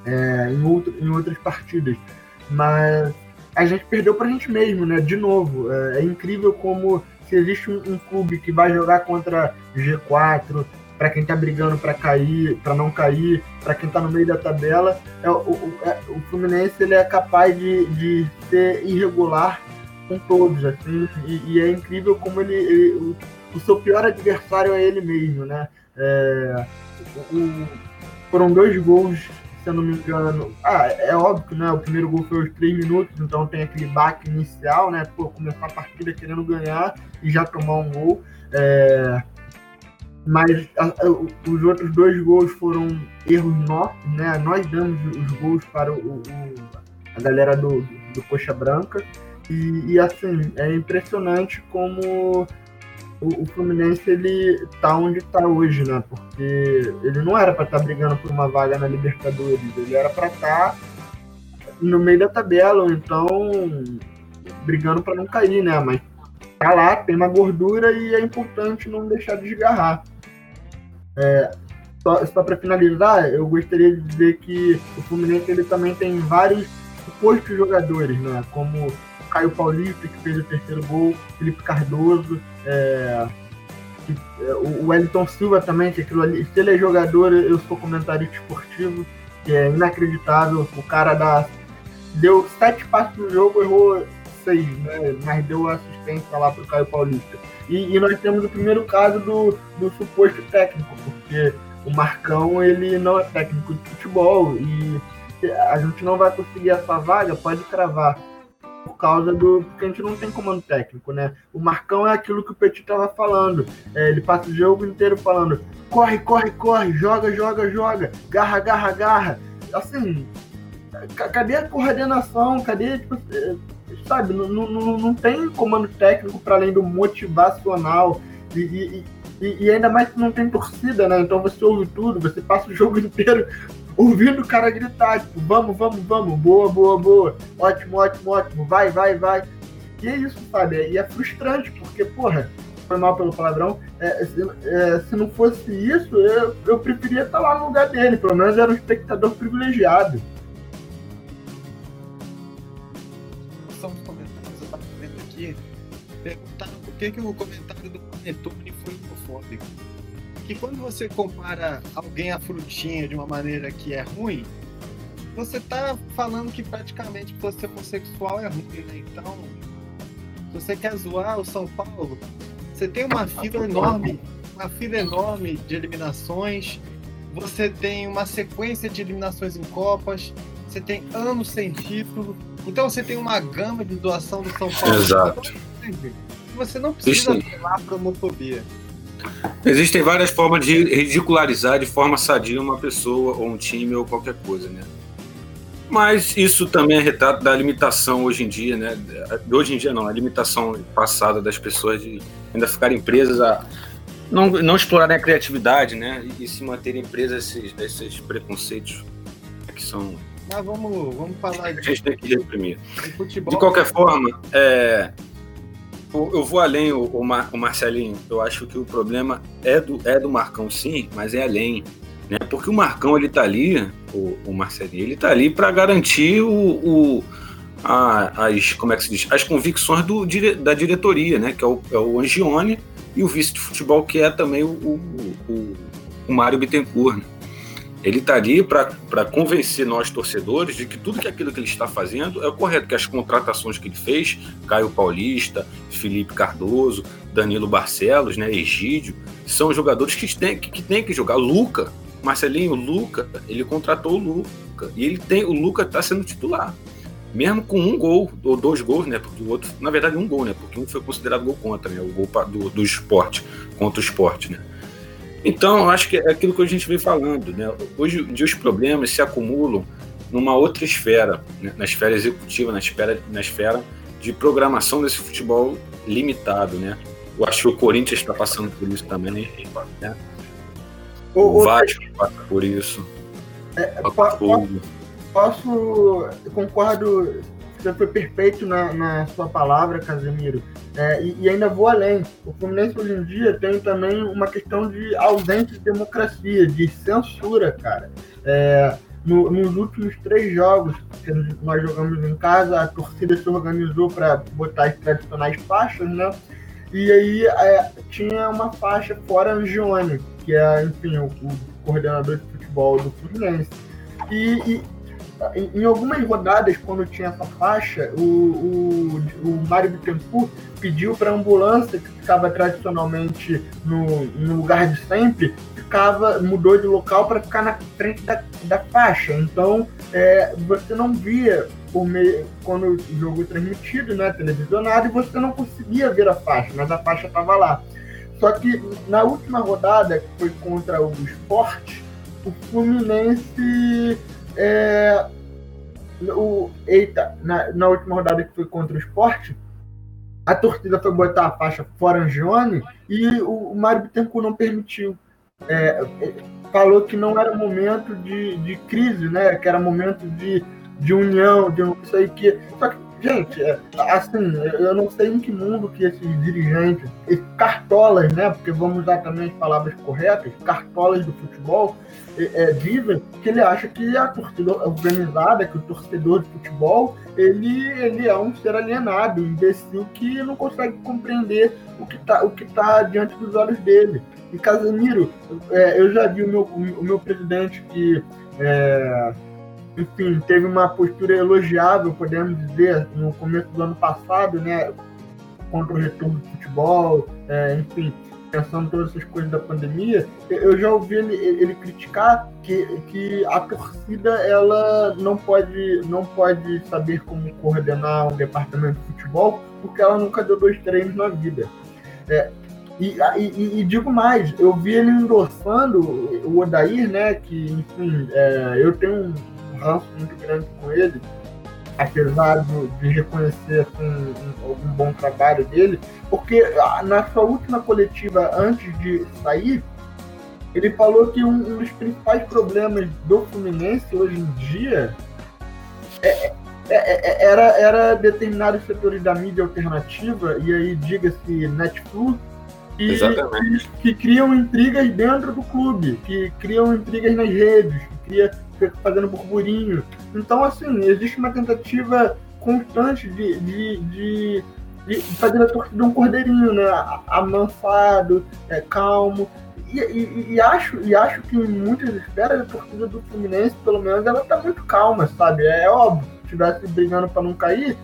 é, em, outro, em outras partidas. Mas a gente perdeu para a gente mesmo, né? De novo, é, é incrível como se existe um, um, clube que vai jogar contra G4, para quem está brigando para cair, para não cair, para quem está no meio da tabela, é, o, o, é, o, Fluminense ele é capaz de, de ser irregular com todos, assim, e, e é incrível como ele, ele o, o, seu pior adversário é ele mesmo, né? É, foram dois gols, se eu não me engano. Ah, é óbvio, né? O primeiro gol foi aos três minutos, então tem aquele baque inicial, né? Pô, começar a partida querendo ganhar e já tomar um gol. É, mas a, a, os outros dois gols foram erros nossos, né? Nós damos os gols para o, o, a galera do, do Coxa Branca E, e assim, é impressionante como o, o, Fluminense ele tá onde está hoje, né? Porque ele não era para estar tá brigando por uma vaga na Libertadores, ele era para estar tá no meio da tabela, ou então brigando para não cair, né? Mas tá lá, tem uma gordura e é importante não deixar desgarrar. É, só, só para finalizar, eu gostaria de dizer que o Fluminense ele também tem vários supostos jogadores, né? Como Caio Paulista, que fez o terceiro gol, Felipe Cardoso, é, que, é, o Wellington Silva também, que aquilo ali, se ele é jogador, eu sou comentarista esportivo, que é inacreditável. O cara dá, deu sete passos no jogo, errou seis, né? Mas deu assistência lá pro Caio Paulista. E, e nós temos o primeiro caso do, do suposto técnico, porque o Marcão ele não é técnico de futebol e a gente não vai conseguir essa vaga, pode cravar por causa do. Porque a gente não tem comando técnico, né? O Marcão é aquilo que o Petit estava falando. É, ele passa o jogo inteiro falando: corre, corre, corre, joga, joga, joga, garra, garra, garra. Assim, cadê a coordenação? Cadê, tipo, é, sabe, não, não, não tem comando técnico para além do motivacional. E, e, e, ainda mais que não tem torcida, né? Então você ouve tudo, você passa o jogo *laughs* inteiro ouvindo o cara gritar, tipo, vamos, vamos, vamos, boa, boa, boa, ótimo, ótimo, ótimo, vai, vai, vai. E é isso, sabe? E é frustrante, porque, porra, foi mal pelo palavrão, é, se, é, se, não fosse isso, eu, eu preferia estar lá no lugar dele, pelo menos era um espectador privilegiado. São os comentários, vendo aqui, perguntaram por que, que o comentário do Panetone foi homofóbico que quando você compara alguém à frutinha de uma maneira que é ruim, você tá falando que praticamente você homossexual é ruim, né? Então, se você quer zoar o São Paulo, você tem uma fila enorme, uma fila enorme de eliminações, você tem uma sequência de eliminações em Copas, você tem anos sem título, então você tem uma gama de doação do São Paulo. Exato. Você não precisa apelar para homofobia. Existem várias formas de ridicularizar de forma sadia uma pessoa ou um time ou qualquer coisa, né? Mas isso também é retrato da limitação hoje em dia, né? Hoje em dia não, a limitação passada das pessoas de ainda ficarem presas a não, não explorarem a criatividade, né? E, se manterem presas a esses, esses preconceitos que são. Mas vamos, vamos falar de. A gente tem que reprimir. De, de qualquer forma, é, eu vou além, o, o, Marcelinho. Eu acho que o problema é do, é do Marcão, sim, mas é além. Né? Porque o Marcão, ele tá ali, o, o Marcelinho, ele tá ali para garantir o, o a, as, como é que se diz? as convicções do, da diretoria, né? que é o, é o Angione, e o vice de futebol, que é também o, o, o, o Mário Bittencourt. Né? Ele está ali para convencer nós torcedores de que tudo que aquilo que ele está fazendo é o correto, que as contratações que ele fez, Caio Paulista, Felipe Cardoso, Danilo Barcelos, né, Egídio, são jogadores que têm que, que, tem que jogar. Luca, Marcelinho, Luca, ele contratou o Luca e ele tem o Luca está sendo titular. Mesmo com um gol, ou dois gols, né? Porque o outro, na verdade, um gol, né? Porque um foi considerado gol contra, né? O gol do, do esporte, contra o esporte, né? Então, eu acho que é aquilo que a gente vem falando. Né? Hoje em dia, os problemas se acumulam numa outra esfera, né? na esfera executiva, na esfera, na esfera de programação desse futebol limitado. Né? Eu acho que o Corinthians está passando por isso também. Né? O, o Vasco passa por isso. É, posso, posso, concordo você foi perfeito na, na sua palavra, Casemiro. É, e, e, ainda vou além. O Fluminense hoje em dia tem também uma questão de ausência de democracia, de censura, cara. É, no, nos últimos três jogos que nós jogamos em casa, a torcida se organizou para botar as tradicionais faixas, né? E aí é, tinha uma faixa fora Angione, que é, enfim, o, o coordenador de futebol do Fluminense. E, e, em, em, algumas rodadas, quando tinha essa faixa, o, o, o Mário Bittencourt pediu para a ambulância, que ficava tradicionalmente no, no lugar de sempre, ficava, mudou de local para ficar na frente da, da faixa. Então, é, você não via por meio, quando o jogo é transmitido, né, televisionado, e você não conseguia ver a faixa, mas a faixa estava lá. Só que na última rodada, que foi contra o Sport, o Fluminense é, o, eita, na, na última rodada que foi contra o esporte, a torcida foi botar a faixa fora Angione e o, o Mário Bittencourt não permitiu. É, é, falou que não era momento de, de crise, né? Que era momento de, de união, de não sei que. Só que Gente, é, assim, eu não sei em que mundo que esses dirigentes, esses cartolas, né? Porque vamos usar também as palavras corretas, cartolas do futebol, é, dizem que ele acha que a torcida organizada, que o torcedor de futebol, ele, ele é um ser alienado, um imbecil que não consegue compreender o que está tá diante dos olhos dele. E Casemiro, é, eu já vi o meu, o meu presidente que é, enfim, teve uma postura elogiável, podemos dizer, no começo do ano passado, né, contra o retorno do futebol, é, enfim, pensando todas essas coisas da pandemia, eu já ouvi ele, ele criticar que, que a torcida ela não pode, não pode saber como coordenar um departamento de futebol porque ela nunca deu dois treinos na vida. É, e, e, e, digo mais, eu vi ele endossando o Odair, né? Que, enfim, é, eu tenho um, ranço muito grande com ele, apesar de, de reconhecer assim, um, um, bom trabalho dele, porque ah, na sua última coletiva, antes de sair, ele falou que um, um dos principais problemas do Fluminense hoje em dia é, é, é, é era, era determinados setores da mídia alternativa, e aí diga-se Netflix, que, que, que, criam intrigas dentro do clube, que criam intrigas nas redes, que cria fazendo burburinho. Então, assim, existe uma tentativa constante de, de, de, de fazer a torcida um cordeirinho, né? Amansado, é, calmo. E, e, e, acho, e acho que em muitas esferas a torcida do Fluminense, pelo menos, ela tá muito calma, sabe? É óbvio, se estivesse brigando para não cair,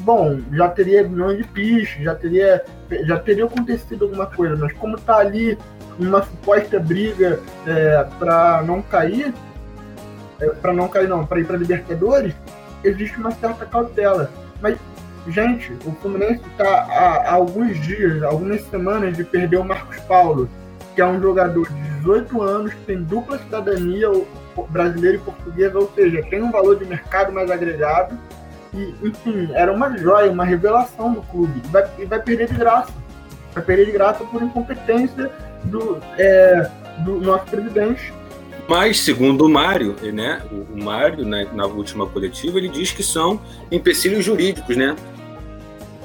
bom, já teria milhões de piches, já teria, já teria acontecido alguma coisa, mas como tá ali uma suposta briga é, para não cair, é, para não cair não, para ir para Libertadores, existe uma certa cautela. Mas, gente, o Fluminense está há, alguns dias, algumas semanas de perder o Marcos Paulo, que é um jogador de 18 anos, tem dupla cidadania brasileira e portuguesa, ou seja, tem um valor de mercado mais agregado. E, enfim, era uma joia, uma revelação do clube. E vai, e vai perder de graça. Vai perder de graça por incompetência do, é, do nosso presidente mas, segundo o Mário, né, o Mário, né, na última coletiva, ele diz que são empecilhos jurídicos, né?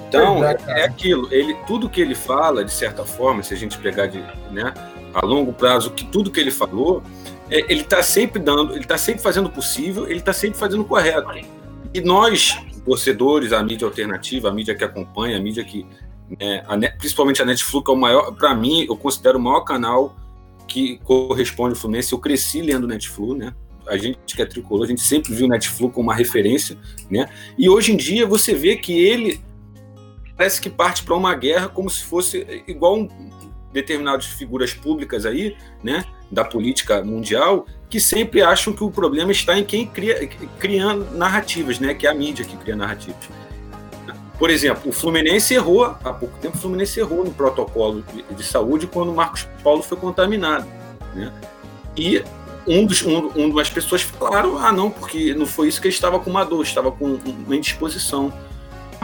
Então, é, é, aquilo. Ele, tudo que ele fala, de certa forma, se a gente pegar de, né, a longo prazo, que tudo que ele falou, é, ele está sempre dando, ele está sempre fazendo o possível, ele está sempre fazendo o correto. E nós, torcedores, a mídia alternativa, a mídia que acompanha, a mídia que, né, a, principalmente a Netflix, é o maior, para mim, eu considero o maior canal que corresponde ao Fluminense. Eu cresci lendo Netflu, né? A gente que é tricolor, a gente sempre viu o Netflu como uma referência, né? E hoje em dia você vê que ele parece que parte para uma guerra como se fosse igual um, determinadas figuras públicas aí, né, da política mundial, que sempre acham que o problema está em quem cria criando narrativas, né, que é a mídia que cria narrativas. Por exemplo, o Fluminense errou, há pouco tempo o Fluminense errou no protocolo de, de saúde quando o Marcos Paulo foi contaminado. Né? E um dos, um, um das pessoas falaram, ah não, porque não foi isso que ele estava com uma dor, estava com uma indisposição.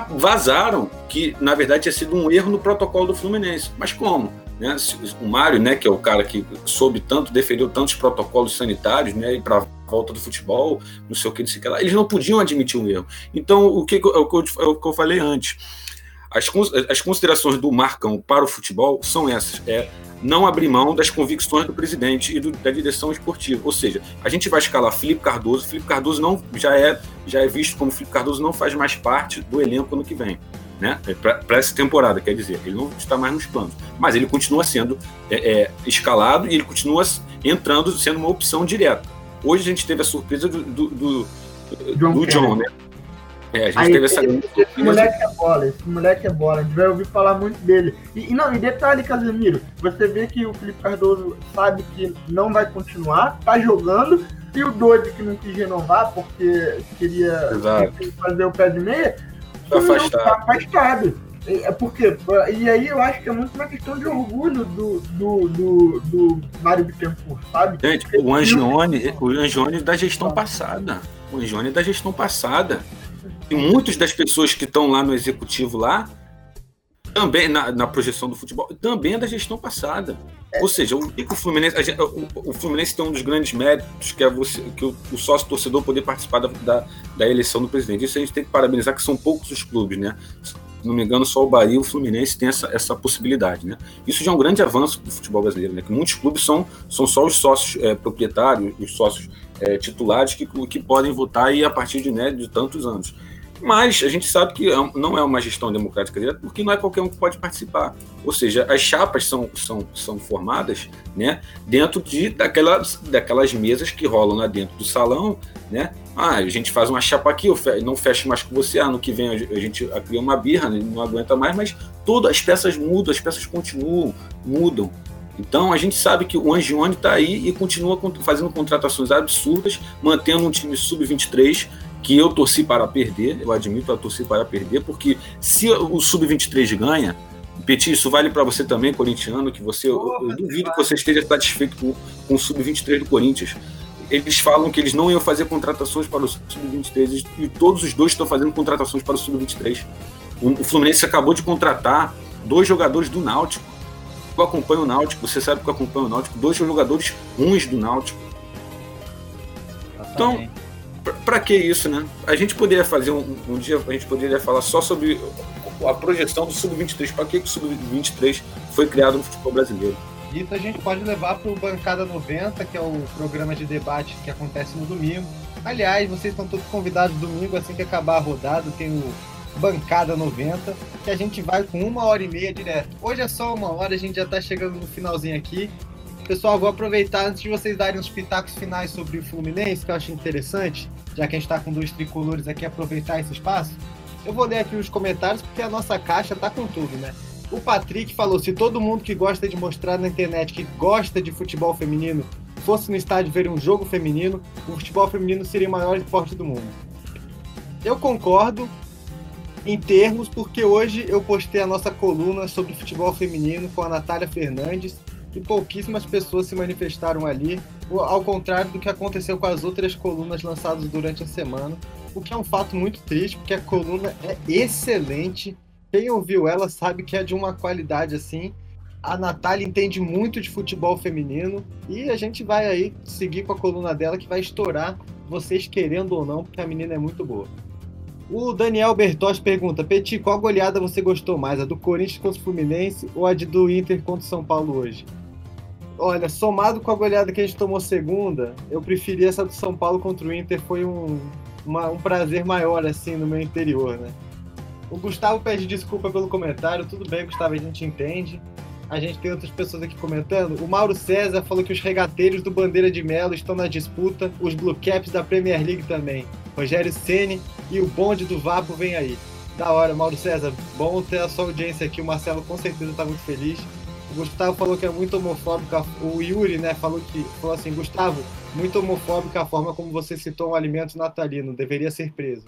Vazaram que, na verdade, tinha sido um erro no protocolo do Fluminense. Mas como? Né? O Mário, né, que é o cara que soube tanto, defendeu tantos protocolos sanitários, né, para volta do futebol, não sei o que, não sei o que lá, eles não podiam admitir um erro. Então, o que, é eu, é o que eu falei antes, as, as considerações do Marcão para o futebol são essas, é não abrir mão das convicções do presidente e do, da direção esportiva. Ou seja, a gente vai escalar Felipe Cardoso, Felipe Cardoso não já é já é visto como Felipe Cardoso não faz mais parte do elenco no que vem né? Para essa temporada, quer dizer, ele não está mais nos planos, mas ele continua sendo é, é, escalado e ele continua entrando, sendo uma opção direta. Hoje a gente teve a surpresa do, do, do, John, do John né? É, a gente Aí, teve essa. Esse, esse moleque é bola, esse moleque é bola, a gente vai ouvir falar muito dele. E, e, não, e detalhe, Casemiro, você vê que o Felipe Cardoso sabe que não vai continuar, tá jogando, e o Dodge que não quis renovar porque queria fazer o pé de meia, Tá afastado. Tá afastado. É porque, e aí eu acho que é muito uma questão de orgulho do, do, do, do Mário Bittencourt, sabe? Gente, o Angione, o Angione da gestão passada. O Angione é da gestão passada. E muitas das pessoas que estão lá no executivo lá, também na, na projeção do futebol, também é da gestão passada. Ou seja, o, o Fluminense, a, o, o, Fluminense tem um dos grandes méritos que é você, que o, o sócio torcedor poder participar da, da, da, eleição do presidente. Isso a gente tem que parabenizar, que são poucos os clubes, né? Não me engano, só o Bahia e o Fluminense tem essa, essa possibilidade, né? Isso já é um grande avanço do futebol brasileiro, né? Que muitos clubes são, são só os sócios é, proprietários, os sócios é, titulares que, que podem votar aí a partir de, né, de tantos anos. Mas a gente sabe que é não é uma gestão democrática direta porque não é qualquer um que pode participar. Ou seja, as chapas são, são, são formadas né, dentro de, daquelas, daquelas mesas que rolam lá dentro do salão. Né? Ah, a gente faz uma chapa aqui, eu não fecho mais com você. Ano que vem a gente cria uma birra, né, não aguenta mais, mas todas as peças mudam, as peças continuam, mudam. Então a gente sabe que o Angione está aí e continua fazendo contratações absurdas, mantendo um time sub-23 que eu torci para perder, eu admito, eu torci para perder, porque se o Sub-23 ganha, Petit, isso vale para você também, corintiano, que você, eu, eu duvido que você esteja satisfeito com, com o Sub-23 do Corinthians. Eles falam que eles não iam fazer contratações para o Sub-23 e todos os dois estão fazendo contratações para o Sub-23. O, o Fluminense acabou de contratar dois jogadores do Náutico. Eu acompanho o Náutico, você sabe que eu acompanho o Náutico, dois jogadores ruins do Náutico. Então, para que isso, né? A gente poderia fazer um, um, dia, a gente poderia falar só sobre a projeção do Sub-23. Para que, que o Sub-23 foi criado no futebol brasileiro? Isso a gente pode levar para o Bancada 90, que é o programa de debate que acontece no domingo. Aliás, vocês estão todos convidados domingo, assim que acabar a rodada, tem o Bancada 90, que a gente vai com uma hora e meia direto. Hoje é só uma hora, a gente já está chegando no finalzinho aqui. Pessoal, vou aproveitar antes de vocês darem os pitacos finais sobre o Fluminense, que eu acho interessante, já que a gente está com dois tricolores aqui, aproveitar esse espaço. Eu vou ler aqui os comentários, porque a nossa caixa tá com tudo, né? O Patrick falou: se todo mundo que gosta de mostrar na internet que gosta de futebol feminino fosse no estádio ver um jogo feminino, o futebol feminino seria o maior esporte do mundo. Eu concordo em termos, porque hoje eu postei a nossa coluna sobre futebol feminino com a Natália Fernandes e pouquíssimas pessoas se manifestaram ali, ao contrário do que aconteceu com as outras colunas lançadas durante a semana, o que é um fato muito triste, porque a coluna é excelente. Quem ouviu ela sabe que é de uma qualidade assim. A Natália entende muito de futebol feminino e a gente vai aí seguir com a coluna dela que vai estourar, vocês querendo ou não, porque a menina é muito boa. O Daniel Bertos pergunta: Petit, qual goleada você gostou mais? A do Corinthians contra o Fluminense ou a de do Inter contra o São Paulo hoje? Olha, somado com a goleada que a gente tomou segunda, eu preferi essa do São Paulo contra o Inter. Foi um, uma, um prazer maior, assim, no meu interior, né? O Gustavo pede desculpa pelo comentário. Tudo bem, Gustavo, a gente entende. A gente tem outras pessoas aqui comentando. O Mauro César falou que os regateiros do Bandeira de Melo estão na disputa, os Blue Caps da Premier League também. Rogério Ceni e o bonde do Vapo vem aí. Da hora, Mauro César. Bom ter a sua audiência aqui. O Marcelo com certeza está muito feliz. O Gustavo falou que é muito homofóbico. O Yuri, né, falou que falou assim, Gustavo, muito homofóbico a forma como você citou um alimento natalino, deveria ser preso.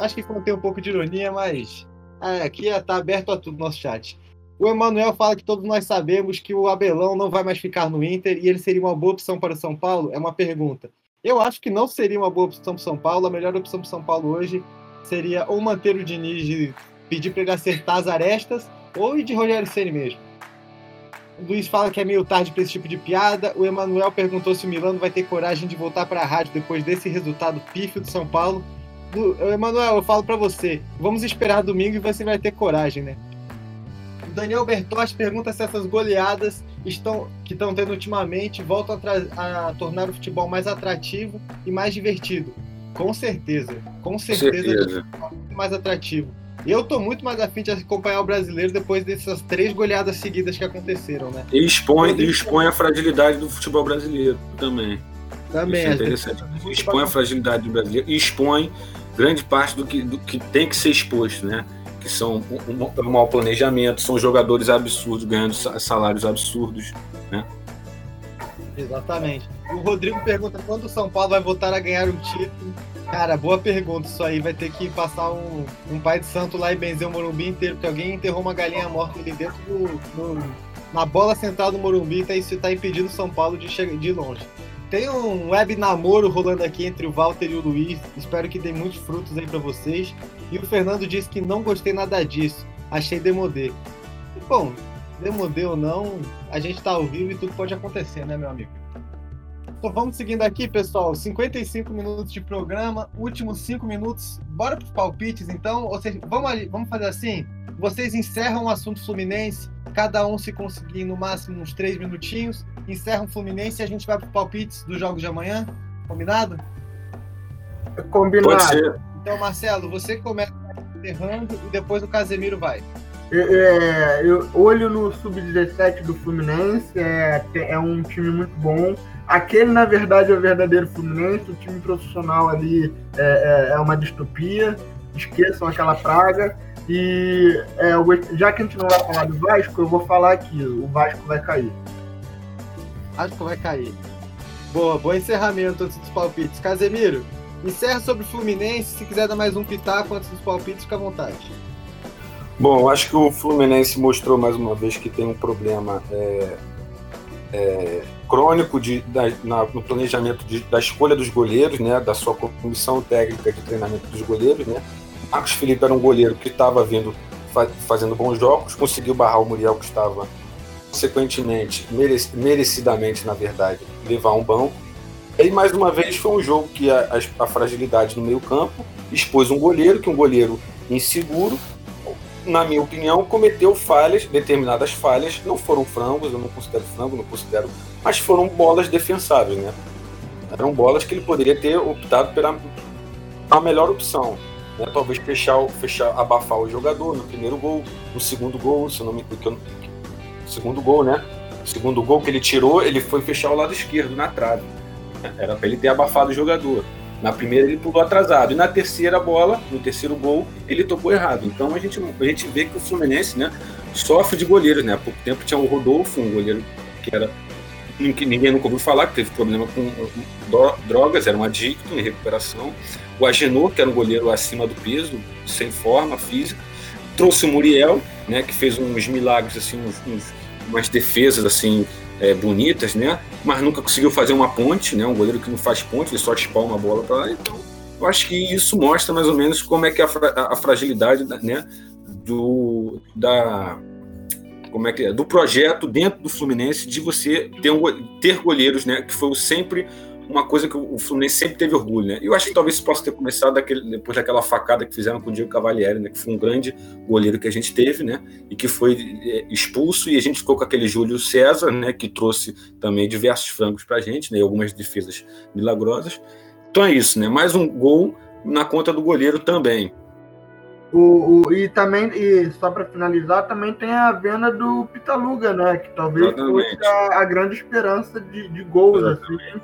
Acho que contém um pouco de ironia, mas é, aqui está aberto a tudo nosso chat. O Emanuel fala que todos nós sabemos que o Abelão não vai mais ficar no Inter e ele seria uma boa opção para o São Paulo? É uma pergunta. Eu acho que não seria uma boa opção para o São Paulo. A melhor opção para o São Paulo hoje seria ou manter o Diniz e pedir para ele acertar as arestas ou ir de Rogério Ceni mesmo. O Luiz fala que é meio tarde para esse tipo de piada. O Emanuel perguntou se o Milano vai ter coragem de voltar para a rádio depois desse resultado pífio do São Paulo. Emanuel, eu falo para você, vamos esperar domingo e você vai ter coragem, né? Daniel Bertotti pergunta se essas goleadas estão, que estão tendo ultimamente voltam a, a, tornar o futebol mais atrativo e mais divertido. Com certeza, com certeza, certeza. mais atrativo. Eu tô muito mais afim de acompanhar o brasileiro depois dessas três goleadas seguidas que aconteceram, né? E expõe, e expõe a fragilidade do futebol brasileiro também. Também. Isso é interessante. Expõe a fragilidade do brasileiro e expõe grande parte do que, do que tem que ser exposto, né? Que são um, um mau planejamento, são jogadores absurdos ganhando salários absurdos, né? Exatamente. O Rodrigo pergunta quando o São Paulo vai voltar a ganhar um título. Cara, boa pergunta. Isso aí vai ter que passar um, um pai de santo lá e benzer o Morumbi inteiro, porque alguém enterrou uma galinha morta ali dentro do. do na bola central do Morumbi, tá, isso tá impedindo o São Paulo de, chegar, de longe. Tem um web namoro rolando aqui entre o Walter e o Luiz. Espero que dê muitos frutos aí para vocês. E o Fernando disse que não gostei nada disso. Achei demodê. Bom, demodê ou não, a gente tá ao vivo e tudo pode acontecer, né, meu amigo? Então vamos seguindo aqui, pessoal. 55 minutos de programa, últimos 5 minutos. Bora para os palpites, então. Ou seja, vamos, ali, vamos fazer assim. Vocês encerram o assunto Fluminense, cada um se conseguir no máximo uns 3 minutinhos. Encerram o Fluminense e a gente vai para os palpites dos jogos de amanhã. Combinado? Combinado. Então, Marcelo, você começa encerrando e depois o Casemiro vai. É, eu olho no sub-17 do Fluminense, é, é um time muito bom. Aquele, na verdade, é o verdadeiro Fluminense. O time profissional ali é, é, é uma distopia. Esqueçam aquela praga. E é, já que a gente não vai falar do Vasco, eu vou falar aqui: o Vasco vai cair. Vasco vai cair. Boa, bom encerramento antes dos palpites. Casemiro, encerra sobre o Fluminense. Se quiser dar mais um pitaco antes dos palpites, fica à vontade. Bom, acho que o Fluminense mostrou mais uma vez que tem um problema é, é, crônico de, da, na, no planejamento de, da escolha dos goleiros, né, da sua comissão técnica de treinamento dos goleiros. Né. Marcos Felipe era um goleiro que estava vindo fa fazendo bons jogos, conseguiu barrar o Muriel que estava, consequentemente, merec merecidamente, na verdade, levar um banco. E mais uma vez foi um jogo que a, a, fragilidade no meio campo expôs um goleiro, que um goleiro inseguro, na minha opinião, cometeu falhas, determinadas falhas, não foram frangos, eu não considero frango, não considero, mas foram bolas defensáveis, né? Eram bolas que ele poderia ter optado pela a melhor opção, né? Talvez fechar, fechar, abafar o jogador no primeiro gol, no segundo gol, se não me engano, segundo gol, né? Segundo gol que ele tirou, ele foi fechar o lado esquerdo na trave. *laughs* Era para ele ter abafado o jogador. Na primeira ele pulou atrasado. E na terceira bola, no terceiro gol, ele tocou errado. Então a gente, a gente vê que o Fluminense né, sofre de goleiros. Né? Há pouco tempo tinha o Rodolfo, um goleiro que era. Que ninguém nunca ouviu falar, que teve problema com drogas, era um adicto em recuperação. O Agenor, que era um goleiro acima do peso, sem forma física. Trouxe o Muriel, né, que fez uns milagres, assim, uns, uns umas defesas assim é, bonitas, né? Mas nunca conseguiu fazer uma ponte, né? Um goleiro que não faz ponte, ele só espalma a bola para lá. Então, eu acho que isso mostra mais ou menos como é que é a, a fragilidade, né? Do da como é que é, do projeto dentro do Fluminense de você ter, um, ter goleiros, né? Que foi sempre uma coisa que o Fluminense sempre teve orgulho, né? Eu acho que talvez isso possa ter começado daquele, depois daquela facada que fizeram com o Diego Cavalieri, né? Que foi um grande goleiro que a gente teve, né? E que foi é, expulso e a gente ficou com aquele Júlio César, né? Que trouxe também diversos frangos para a gente, né? E algumas defesas milagrosas. Então é isso, né? Mais um gol na conta do goleiro também. O, o, e também, e só para finalizar, também tem a venda do Pitaluga, né? Que talvez Exatamente. fosse a, a, grande esperança de, de gols, assim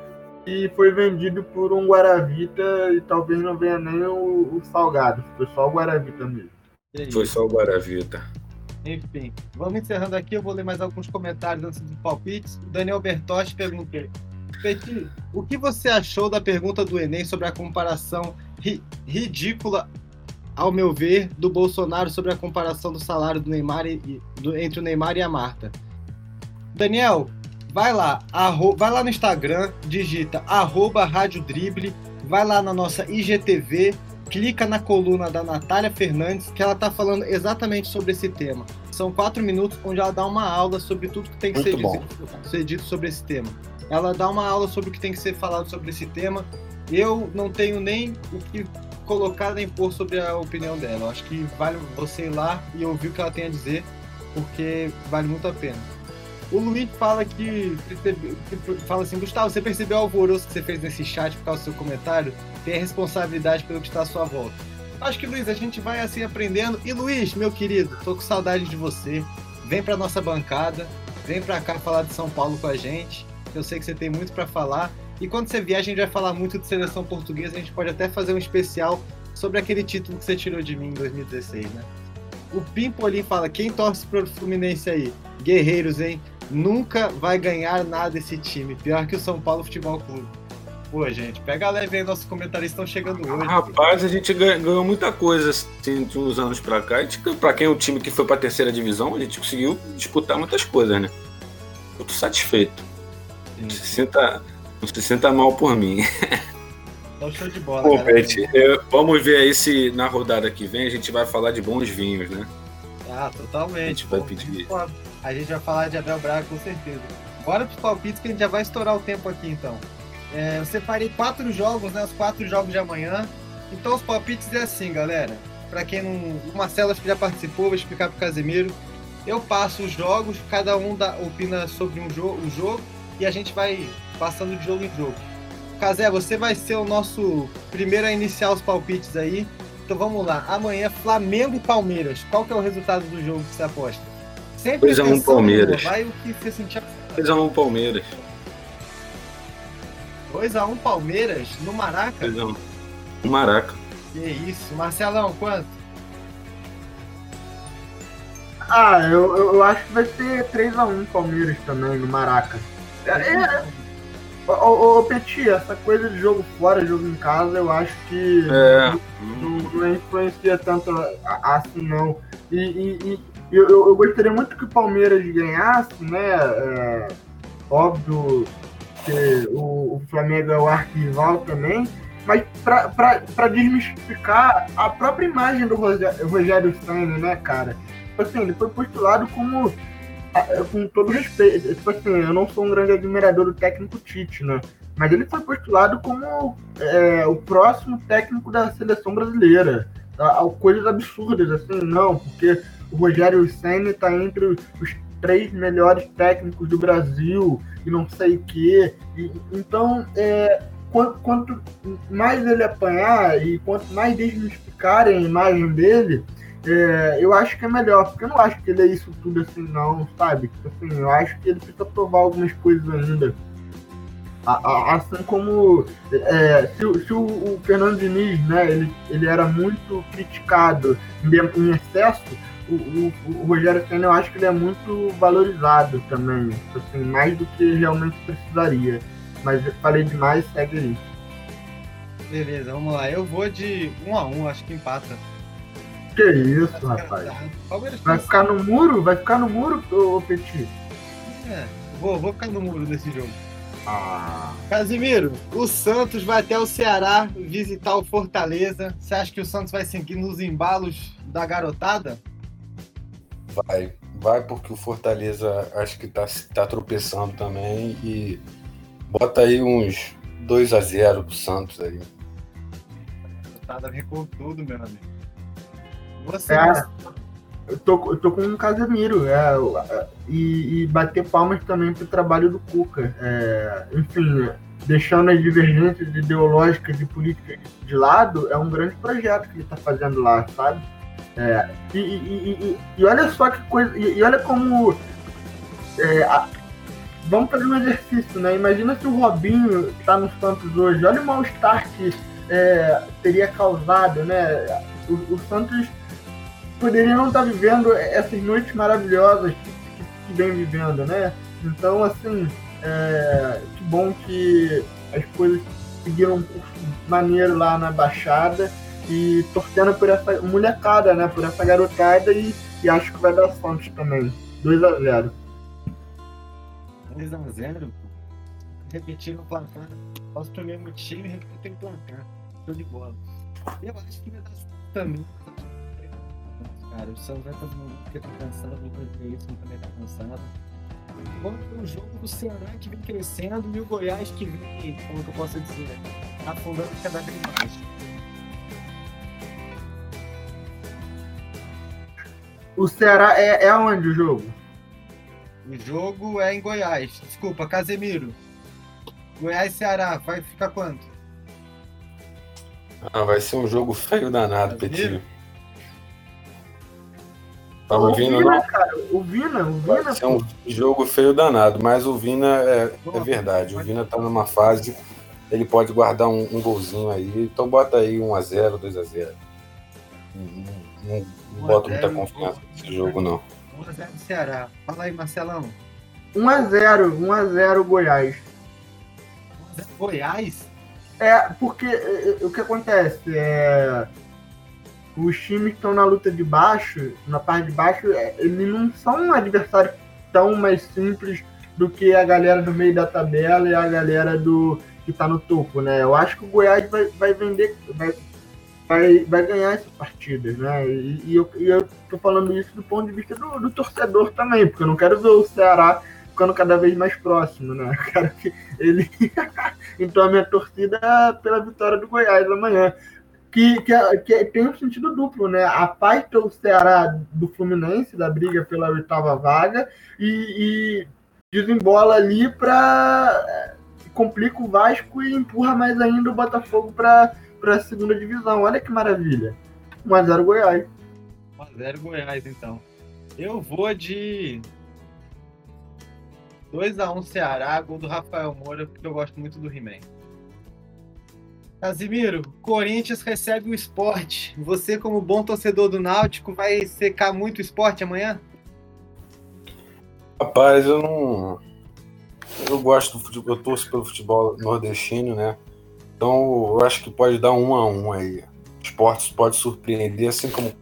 e foi vendido por um Guaravita e talvez não venha nem o, o Salgado. Foi só o Guaravita mesmo. Foi só o Guaravita. Enfim, vamos encerrando aqui. Eu vou ler mais alguns comentários antes dos palpites. O Daniel Bertotti perguntou: Petit, o que você achou da pergunta do Enem sobre a comparação ri ridícula, ao meu ver, do Bolsonaro sobre a comparação do salário do Neymar e, do, entre o Neymar e a Marta? Daniel, vai lá, arro, vai lá no Instagram, digita arroba Rádio Drible, vai lá na nossa IGTV, clica na coluna da Natália Fernandes, que ela está falando exatamente sobre esse tema. São quatro minutos onde ela dá uma aula sobre tudo que tem que ser dito, ser dito sobre esse tema. Ela dá uma aula sobre o que tem que ser falado sobre esse tema. Eu não tenho nem o que colocar nem pôr sobre a opinião dela. Eu acho que vale você ir lá e ouvir o que ela tem a dizer, porque vale muito a pena. O Luiz fala que, que, fala assim, Gustavo, você percebeu o alvoroço que você fez nesse chat por causa do seu comentário? Tem a responsabilidade pelo que está à sua volta. Acho que, Luiz, a gente vai assim aprendendo. E Luiz, meu querido, tô com saudade de você. Vem para nossa bancada, vem para cá falar de São Paulo com a gente. Eu sei que você tem muito para falar. E quando você vier, a gente vai falar muito de seleção portuguesa. A gente pode até fazer um especial sobre aquele título que você tirou de mim em 2016, né? O Pimpolim fala: quem torce pro Fluminense aí? Guerreiros, hein? Nunca vai ganhar nada esse time. Pior que o São Paulo Futebol Clube. Pô, gente, pega leve aí, nossos comentaristas estão chegando hoje. Rapaz, a gente ganhou muita coisa assim, de uns anos pra cá. Pra quem é o time que foi pra terceira divisão, a gente conseguiu disputar muitas coisas, né? Muito satisfeito. Se sinta Não se sinta mal por mim. *laughs* Então, show de bola. Pô. Pet, vamos ver aí se na rodada que vem a gente vai falar de bons vinhos, né? Ah, totalmente. A gente vai pedir. Pô, A gente vai falar de Abel Braga com certeza. Bora pros palpites que a gente já vai estourar o tempo aqui então. É, eu separei quatro jogos, né? Os quatro jogos de amanhã. Então os palpites é assim, galera. Pra quem não. O Marcelo acho que já participou, vou explicar pro Casemiro. Eu passo os jogos, cada um dá, opina sobre um jogo, um jogo e a gente vai passando de jogo em jogo. Casé, você vai ser o nosso primeiro a iniciar os palpites aí. Então vamos lá. Amanhã, Flamengo e Palmeiras. Qual que é o resultado do jogo que você aposta? Sempre 2 a 1 pensando, Palmeiras. Vai o que você sentir. 2x1 Palmeiras. 2x1 Palmeiras no Maraca? 2x1. O Maraca. Que isso. Marcelão, quanto? Ah, eu, eu, acho que vai ser 3x1 Palmeiras também, no Maraca. É, é, ô, ô, ô, Petit, essa coisa de jogo fora, jogo em casa, eu acho que É. não, não influencia tanto a- assim, não. E, e- e eu, eu- eu gostaria muito que o Palmeiras ganhasse, né? É, óbvio que o, o Flamengo é o arquival também, mas para desmistificar a própria imagem do Rogé- Rogério Senna, né, cara? Tipo assim, ele foi postulado como com todo respeito, tipo assim, eu não sou um grande admirador do técnico Tite, né? Mas ele foi postulado como é, o próximo técnico da seleção brasileira. A- coisas absurdas, assim, não, porque o Rogério Senna está entre os três melhores técnicos do Brasil e não sei o quê. E, então, é, quanto, quanto mais ele apanhar e quanto mais desmistificarem a imagem dele, é, eu acho que é melhor, porque eu não acho que ele é isso tudo assim, não, sabe? Assim, eu acho que ele precisa provar algumas coisas ainda. Assim como é, se, se o, o Fernando Diniz, né, ele, ele era muito criticado em, em excesso, o, o, o Rogério Senna eu acho que ele é muito valorizado também, tipo assim, mais do que realmente precisaria. Mas eu falei demais, segue aí. Beleza, vamos lá. Eu vou de 1x1, acho que empata. Que isso, rapaz. Palmeiras Vai ficar no muro? Vai ficar no muro, ô Petit? É, vou, vou ficar no muro desse jogo. Ah. Casimiro, o Santos vai até o Ceará visitar o Fortaleza. Você acha que o Santos vai seguir nos embalos da garotada? Vai. Vai porque o Fortaleza acho que tá, tá tropeçando também e bota aí uns 2 a 0 pro Santos aí. Garotada vem com tudo, meu amigo. Você, É, eu tô, eu tô com o Casemiro, é, e, e bater palmas também pro trabalho do Cuca. É, enfim, deixando as divergências ideológicas e políticas de lado, é um grande projeto que ele tá fazendo lá, sabe? É, e, e- e- e- olha só que coisa, e, olha como. é, a- vamos fazer um exercício, né? Imagina se o Robinho tá no Santos hoje, olha o mal-estar que é, teria causado, né? O, o Santos poderia não estar vivendo essas noites maravilhosas que, que, que vem vivendo, né? Então, assim, é, que bom que as coisas seguiram maneiro lá na Baixada e torcendo por essa molecada, né? Por essa garotada e, e acho que vai dar Santos também. 2 a 0 2x0, repetindo o placar. Posso pro mesmo time e repetir o placar. Show de bola. Eu acho que vai dar Santos também. Cara, o Santos vai fazer um porque tá cansado, o Cleison também tá cansado. Vamos pro jogo do Ceará que vem crescendo e o Goiás que vem, como que eu posso dizer, afundando cada vez mais. O Ceará é, é onde o jogo? O jogo é em Goiás. Desculpa, Casemiro. Goiás e Ceará, vai ficar quanto? Ah, vai ser um jogo feio danado, Petinho. Tá o ouvindo, Vina, não? cara, o Vina, o Vai Vina, ser um jogo feio danado, mas o Vina é, é verdade. O Vina tá numa fase, ele pode guardar um, um golzinho aí. Então bota aí 1x0, 2x0. Não, não, não boto muita 1 a 0, confiança nesse jogo, não. 1x0 do Ceará. Fala aí, Marcelão. 1x0, 1x0 Goiás. 1x0 Goiás? É, porque é, é, o que acontece é. Os times que estão na luta de baixo, na parte de baixo, é, eles não são adversários tão mais simples do que a galera do meio da tabela e a galera do que está no topo, né? Eu acho que o Goiás vai, vai vender, vai, vai, vai ganhar essas partidas, né? E, e, eu, e eu tô falando isso do ponto de vista do, do torcedor também, porque eu não quero ver o Ceará ficando cada vez mais próximo, né? Eu quero que ele. *laughs* então a minha torcida é pela vitória do Goiás amanhã. Que, que, que, tem um sentido duplo, né? A paz pelo Ceará do Fluminense, da briga pela oitava vaga, e, e desembola ali para complica o Vasco e empurra mais ainda o Botafogo para a segunda divisão. Olha que maravilha. 1x0 Goiás. 1x0 Goiás, então. Eu vou de 2x1 Ceará, gol do Rafael Moura, porque eu gosto muito do He-Man. Casimiro, Corinthians recebe o esporte. Você, como bom torcedor do Náutico, vai secar muito o esporte amanhã? Rapaz, eu não. Eu gosto do futebol, eu torço pelo futebol nordestino, né? Então eu acho que pode dar um a um aí. O esporte pode surpreender, assim como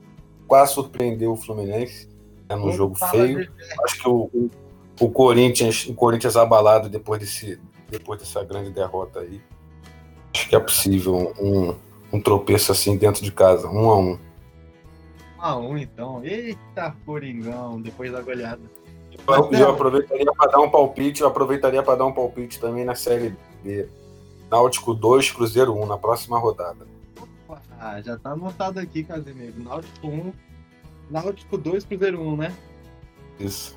quase surpreendeu o Fluminense né, no jogo feio. Acho que o, o o Corinthians, o Corinthians abalado depois, desse, depois dessa grande derrota aí. Acho que é possível um, um tropeço assim dentro de casa, um a um. Um a um, então. Eita, Coringão, depois da goleada. Eu, eu aproveitaria para dar um palpite, eu aproveitaria para dar um palpite também na Série B. Náutico 2, Cruzeiro 1, na próxima rodada. Ah, já tá anotado aqui, Casemiro. Náutico 1, Náutico 2, Cruzeiro 1, né? Isso.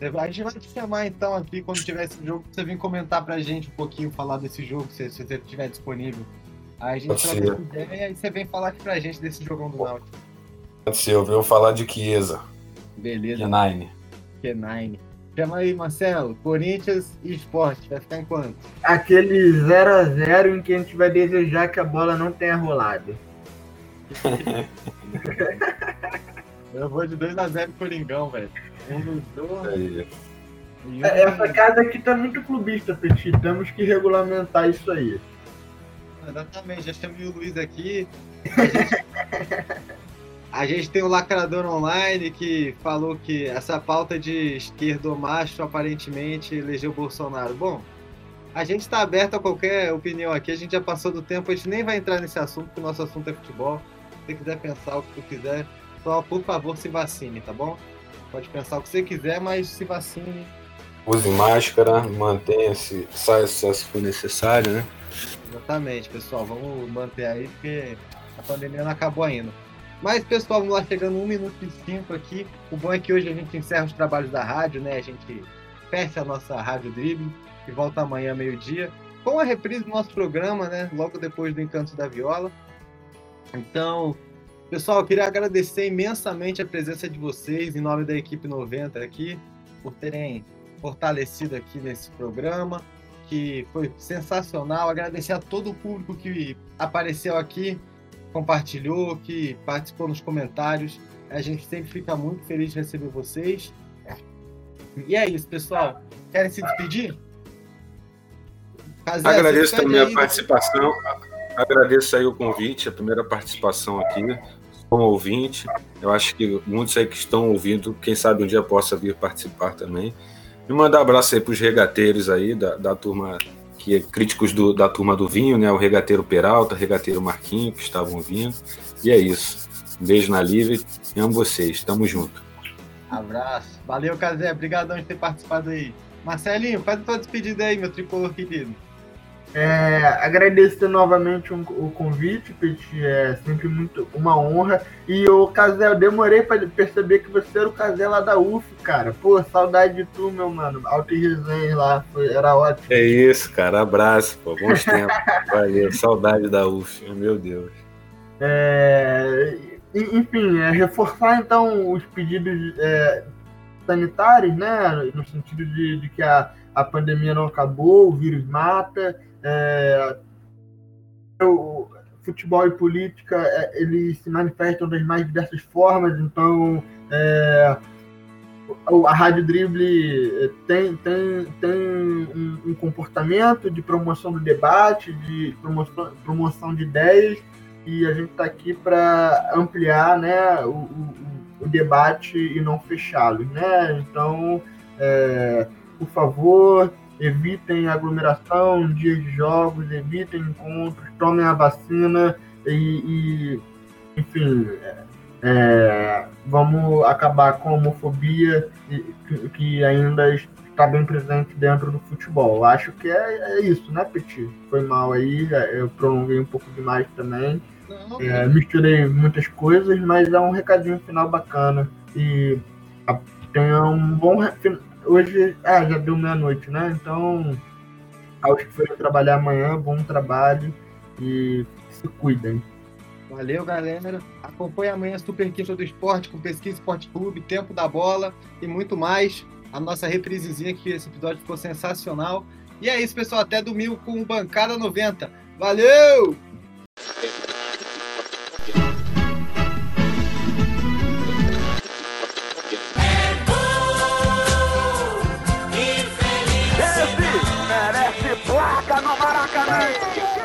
A gente vai te chamar então aqui quando tiver esse jogo, você vir comentar pra gente um pouquinho, falar desse jogo, se, se você estiver disponível. Aí a gente troca ideia e você vem falar aqui pra gente desse jogão do Náutico. Pode ser, eu venho falar de Chiesa. Beleza. Q9. Q9. Chama aí, Marcelo. Corinthians e Esporte. Vai ficar em quanto? Aquele 0x0 em que a gente vai desejar que a bola não tenha rolado. *laughs* eu vou de 2x0 Coringão, velho. É, essa casa aqui tá muito clubista, Petit. Temos que regulamentar isso aí. Exatamente, já chamei o Luiz aqui. A *laughs* gente, a gente tem o Lacrador Online que falou que essa pauta de esquerdo macho aparentemente elegeu Bolsonaro. Bom, a gente está aberto a qualquer opinião aqui, a gente já passou do tempo, a gente nem vai entrar nesse assunto, porque o nosso assunto é futebol. Se você quiser pensar o que tu quiser, só por favor se vacine, tá bom? Pode pensar o que você quiser, mas se vacine. Use máscara, mantenha-se, saia se for necessário, né? Exatamente, pessoal. Vamos manter aí, porque a pandemia não acabou ainda. Mas, pessoal, vamos lá, chegando um minuto e cinco aqui. O bom é que hoje a gente encerra os trabalhos da rádio, né? A gente fecha a nossa rádio drible e volta amanhã, meio-dia, com a reprise do nosso programa, né? Logo depois do Encanto da Viola. Então, Pessoal, eu queria agradecer imensamente a presença de vocês, em nome da equipe 90 aqui, por terem fortalecido aqui nesse programa, que foi sensacional. Agradecer a todo o público que apareceu aqui, compartilhou, que participou nos comentários. A gente sempre fica muito feliz de receber vocês. E é isso, pessoal. Querem se despedir? Fazia, Agradeço também a participação. Agradeço aí o convite, a primeira participação aqui como ouvinte. Eu acho que muitos aí que estão ouvindo, quem sabe um dia possa vir participar também. E mandar um abraço aí para os regateiros aí da, da turma, que é críticos do, da turma do vinho, né? O regateiro Peralta, o regateiro Marquinho, que estavam vindo. E é isso. Um beijo na Livre. Amo vocês. Tamo junto. Abraço. Valeu, Casé. Obrigadão de ter participado aí. Marcelinho, faz a tua despedida aí, meu tricolor querido. É, agradecer novamente um, o convite, Peti, é sempre muito uma honra. E o Casé, eu demorei para perceber que você era o Casé lá da UF, cara. Pô, saudade de tu, meu mano. Alto resenha lá, foi, era ótimo. É isso, cara. Abraço, pô. Bons tempos. *laughs* Valeu, saudade da UF, meu Deus. É, enfim, é, reforçar então os pedidos é, sanitários, né? No sentido de, de que a, a pandemia não acabou, o vírus mata. É, o futebol e política é, eles se manifestam das mais diversas formas, então é, a Rádio Drible tem, tem, tem um, um, comportamento de promoção do debate, de promoção, promoção de ideias, e a gente está aqui para ampliar né, o, o, o, debate e não fechá-lo. Né? Então, É, por favor, evitem aglomeração, dias de jogos, evitem encontros, tomem a vacina e, e enfim, é, vamos acabar com a homofobia que, que ainda está bem presente dentro do futebol. Acho que é, é, isso, né, Petit? Foi mal aí, é, eu prolonguei um pouco demais também. É, misturei muitas coisas, mas é um recadinho final bacana. E tenha um bom. Hoje, ah, já deu meia-noite, né? Então, aos que forem trabalhar amanhã, bom trabalho e se cuidem. Valeu, galera. Acompanhe amanhã a Super Quinta do Esporte com Pesquisa Esporte Clube, Tempo da Bola e muito mais. A nossa reprisezinha que esse episódio ficou sensacional. E é isso, pessoal. Até domingo com Bancada 90. Valeu! Placa no Maracanã!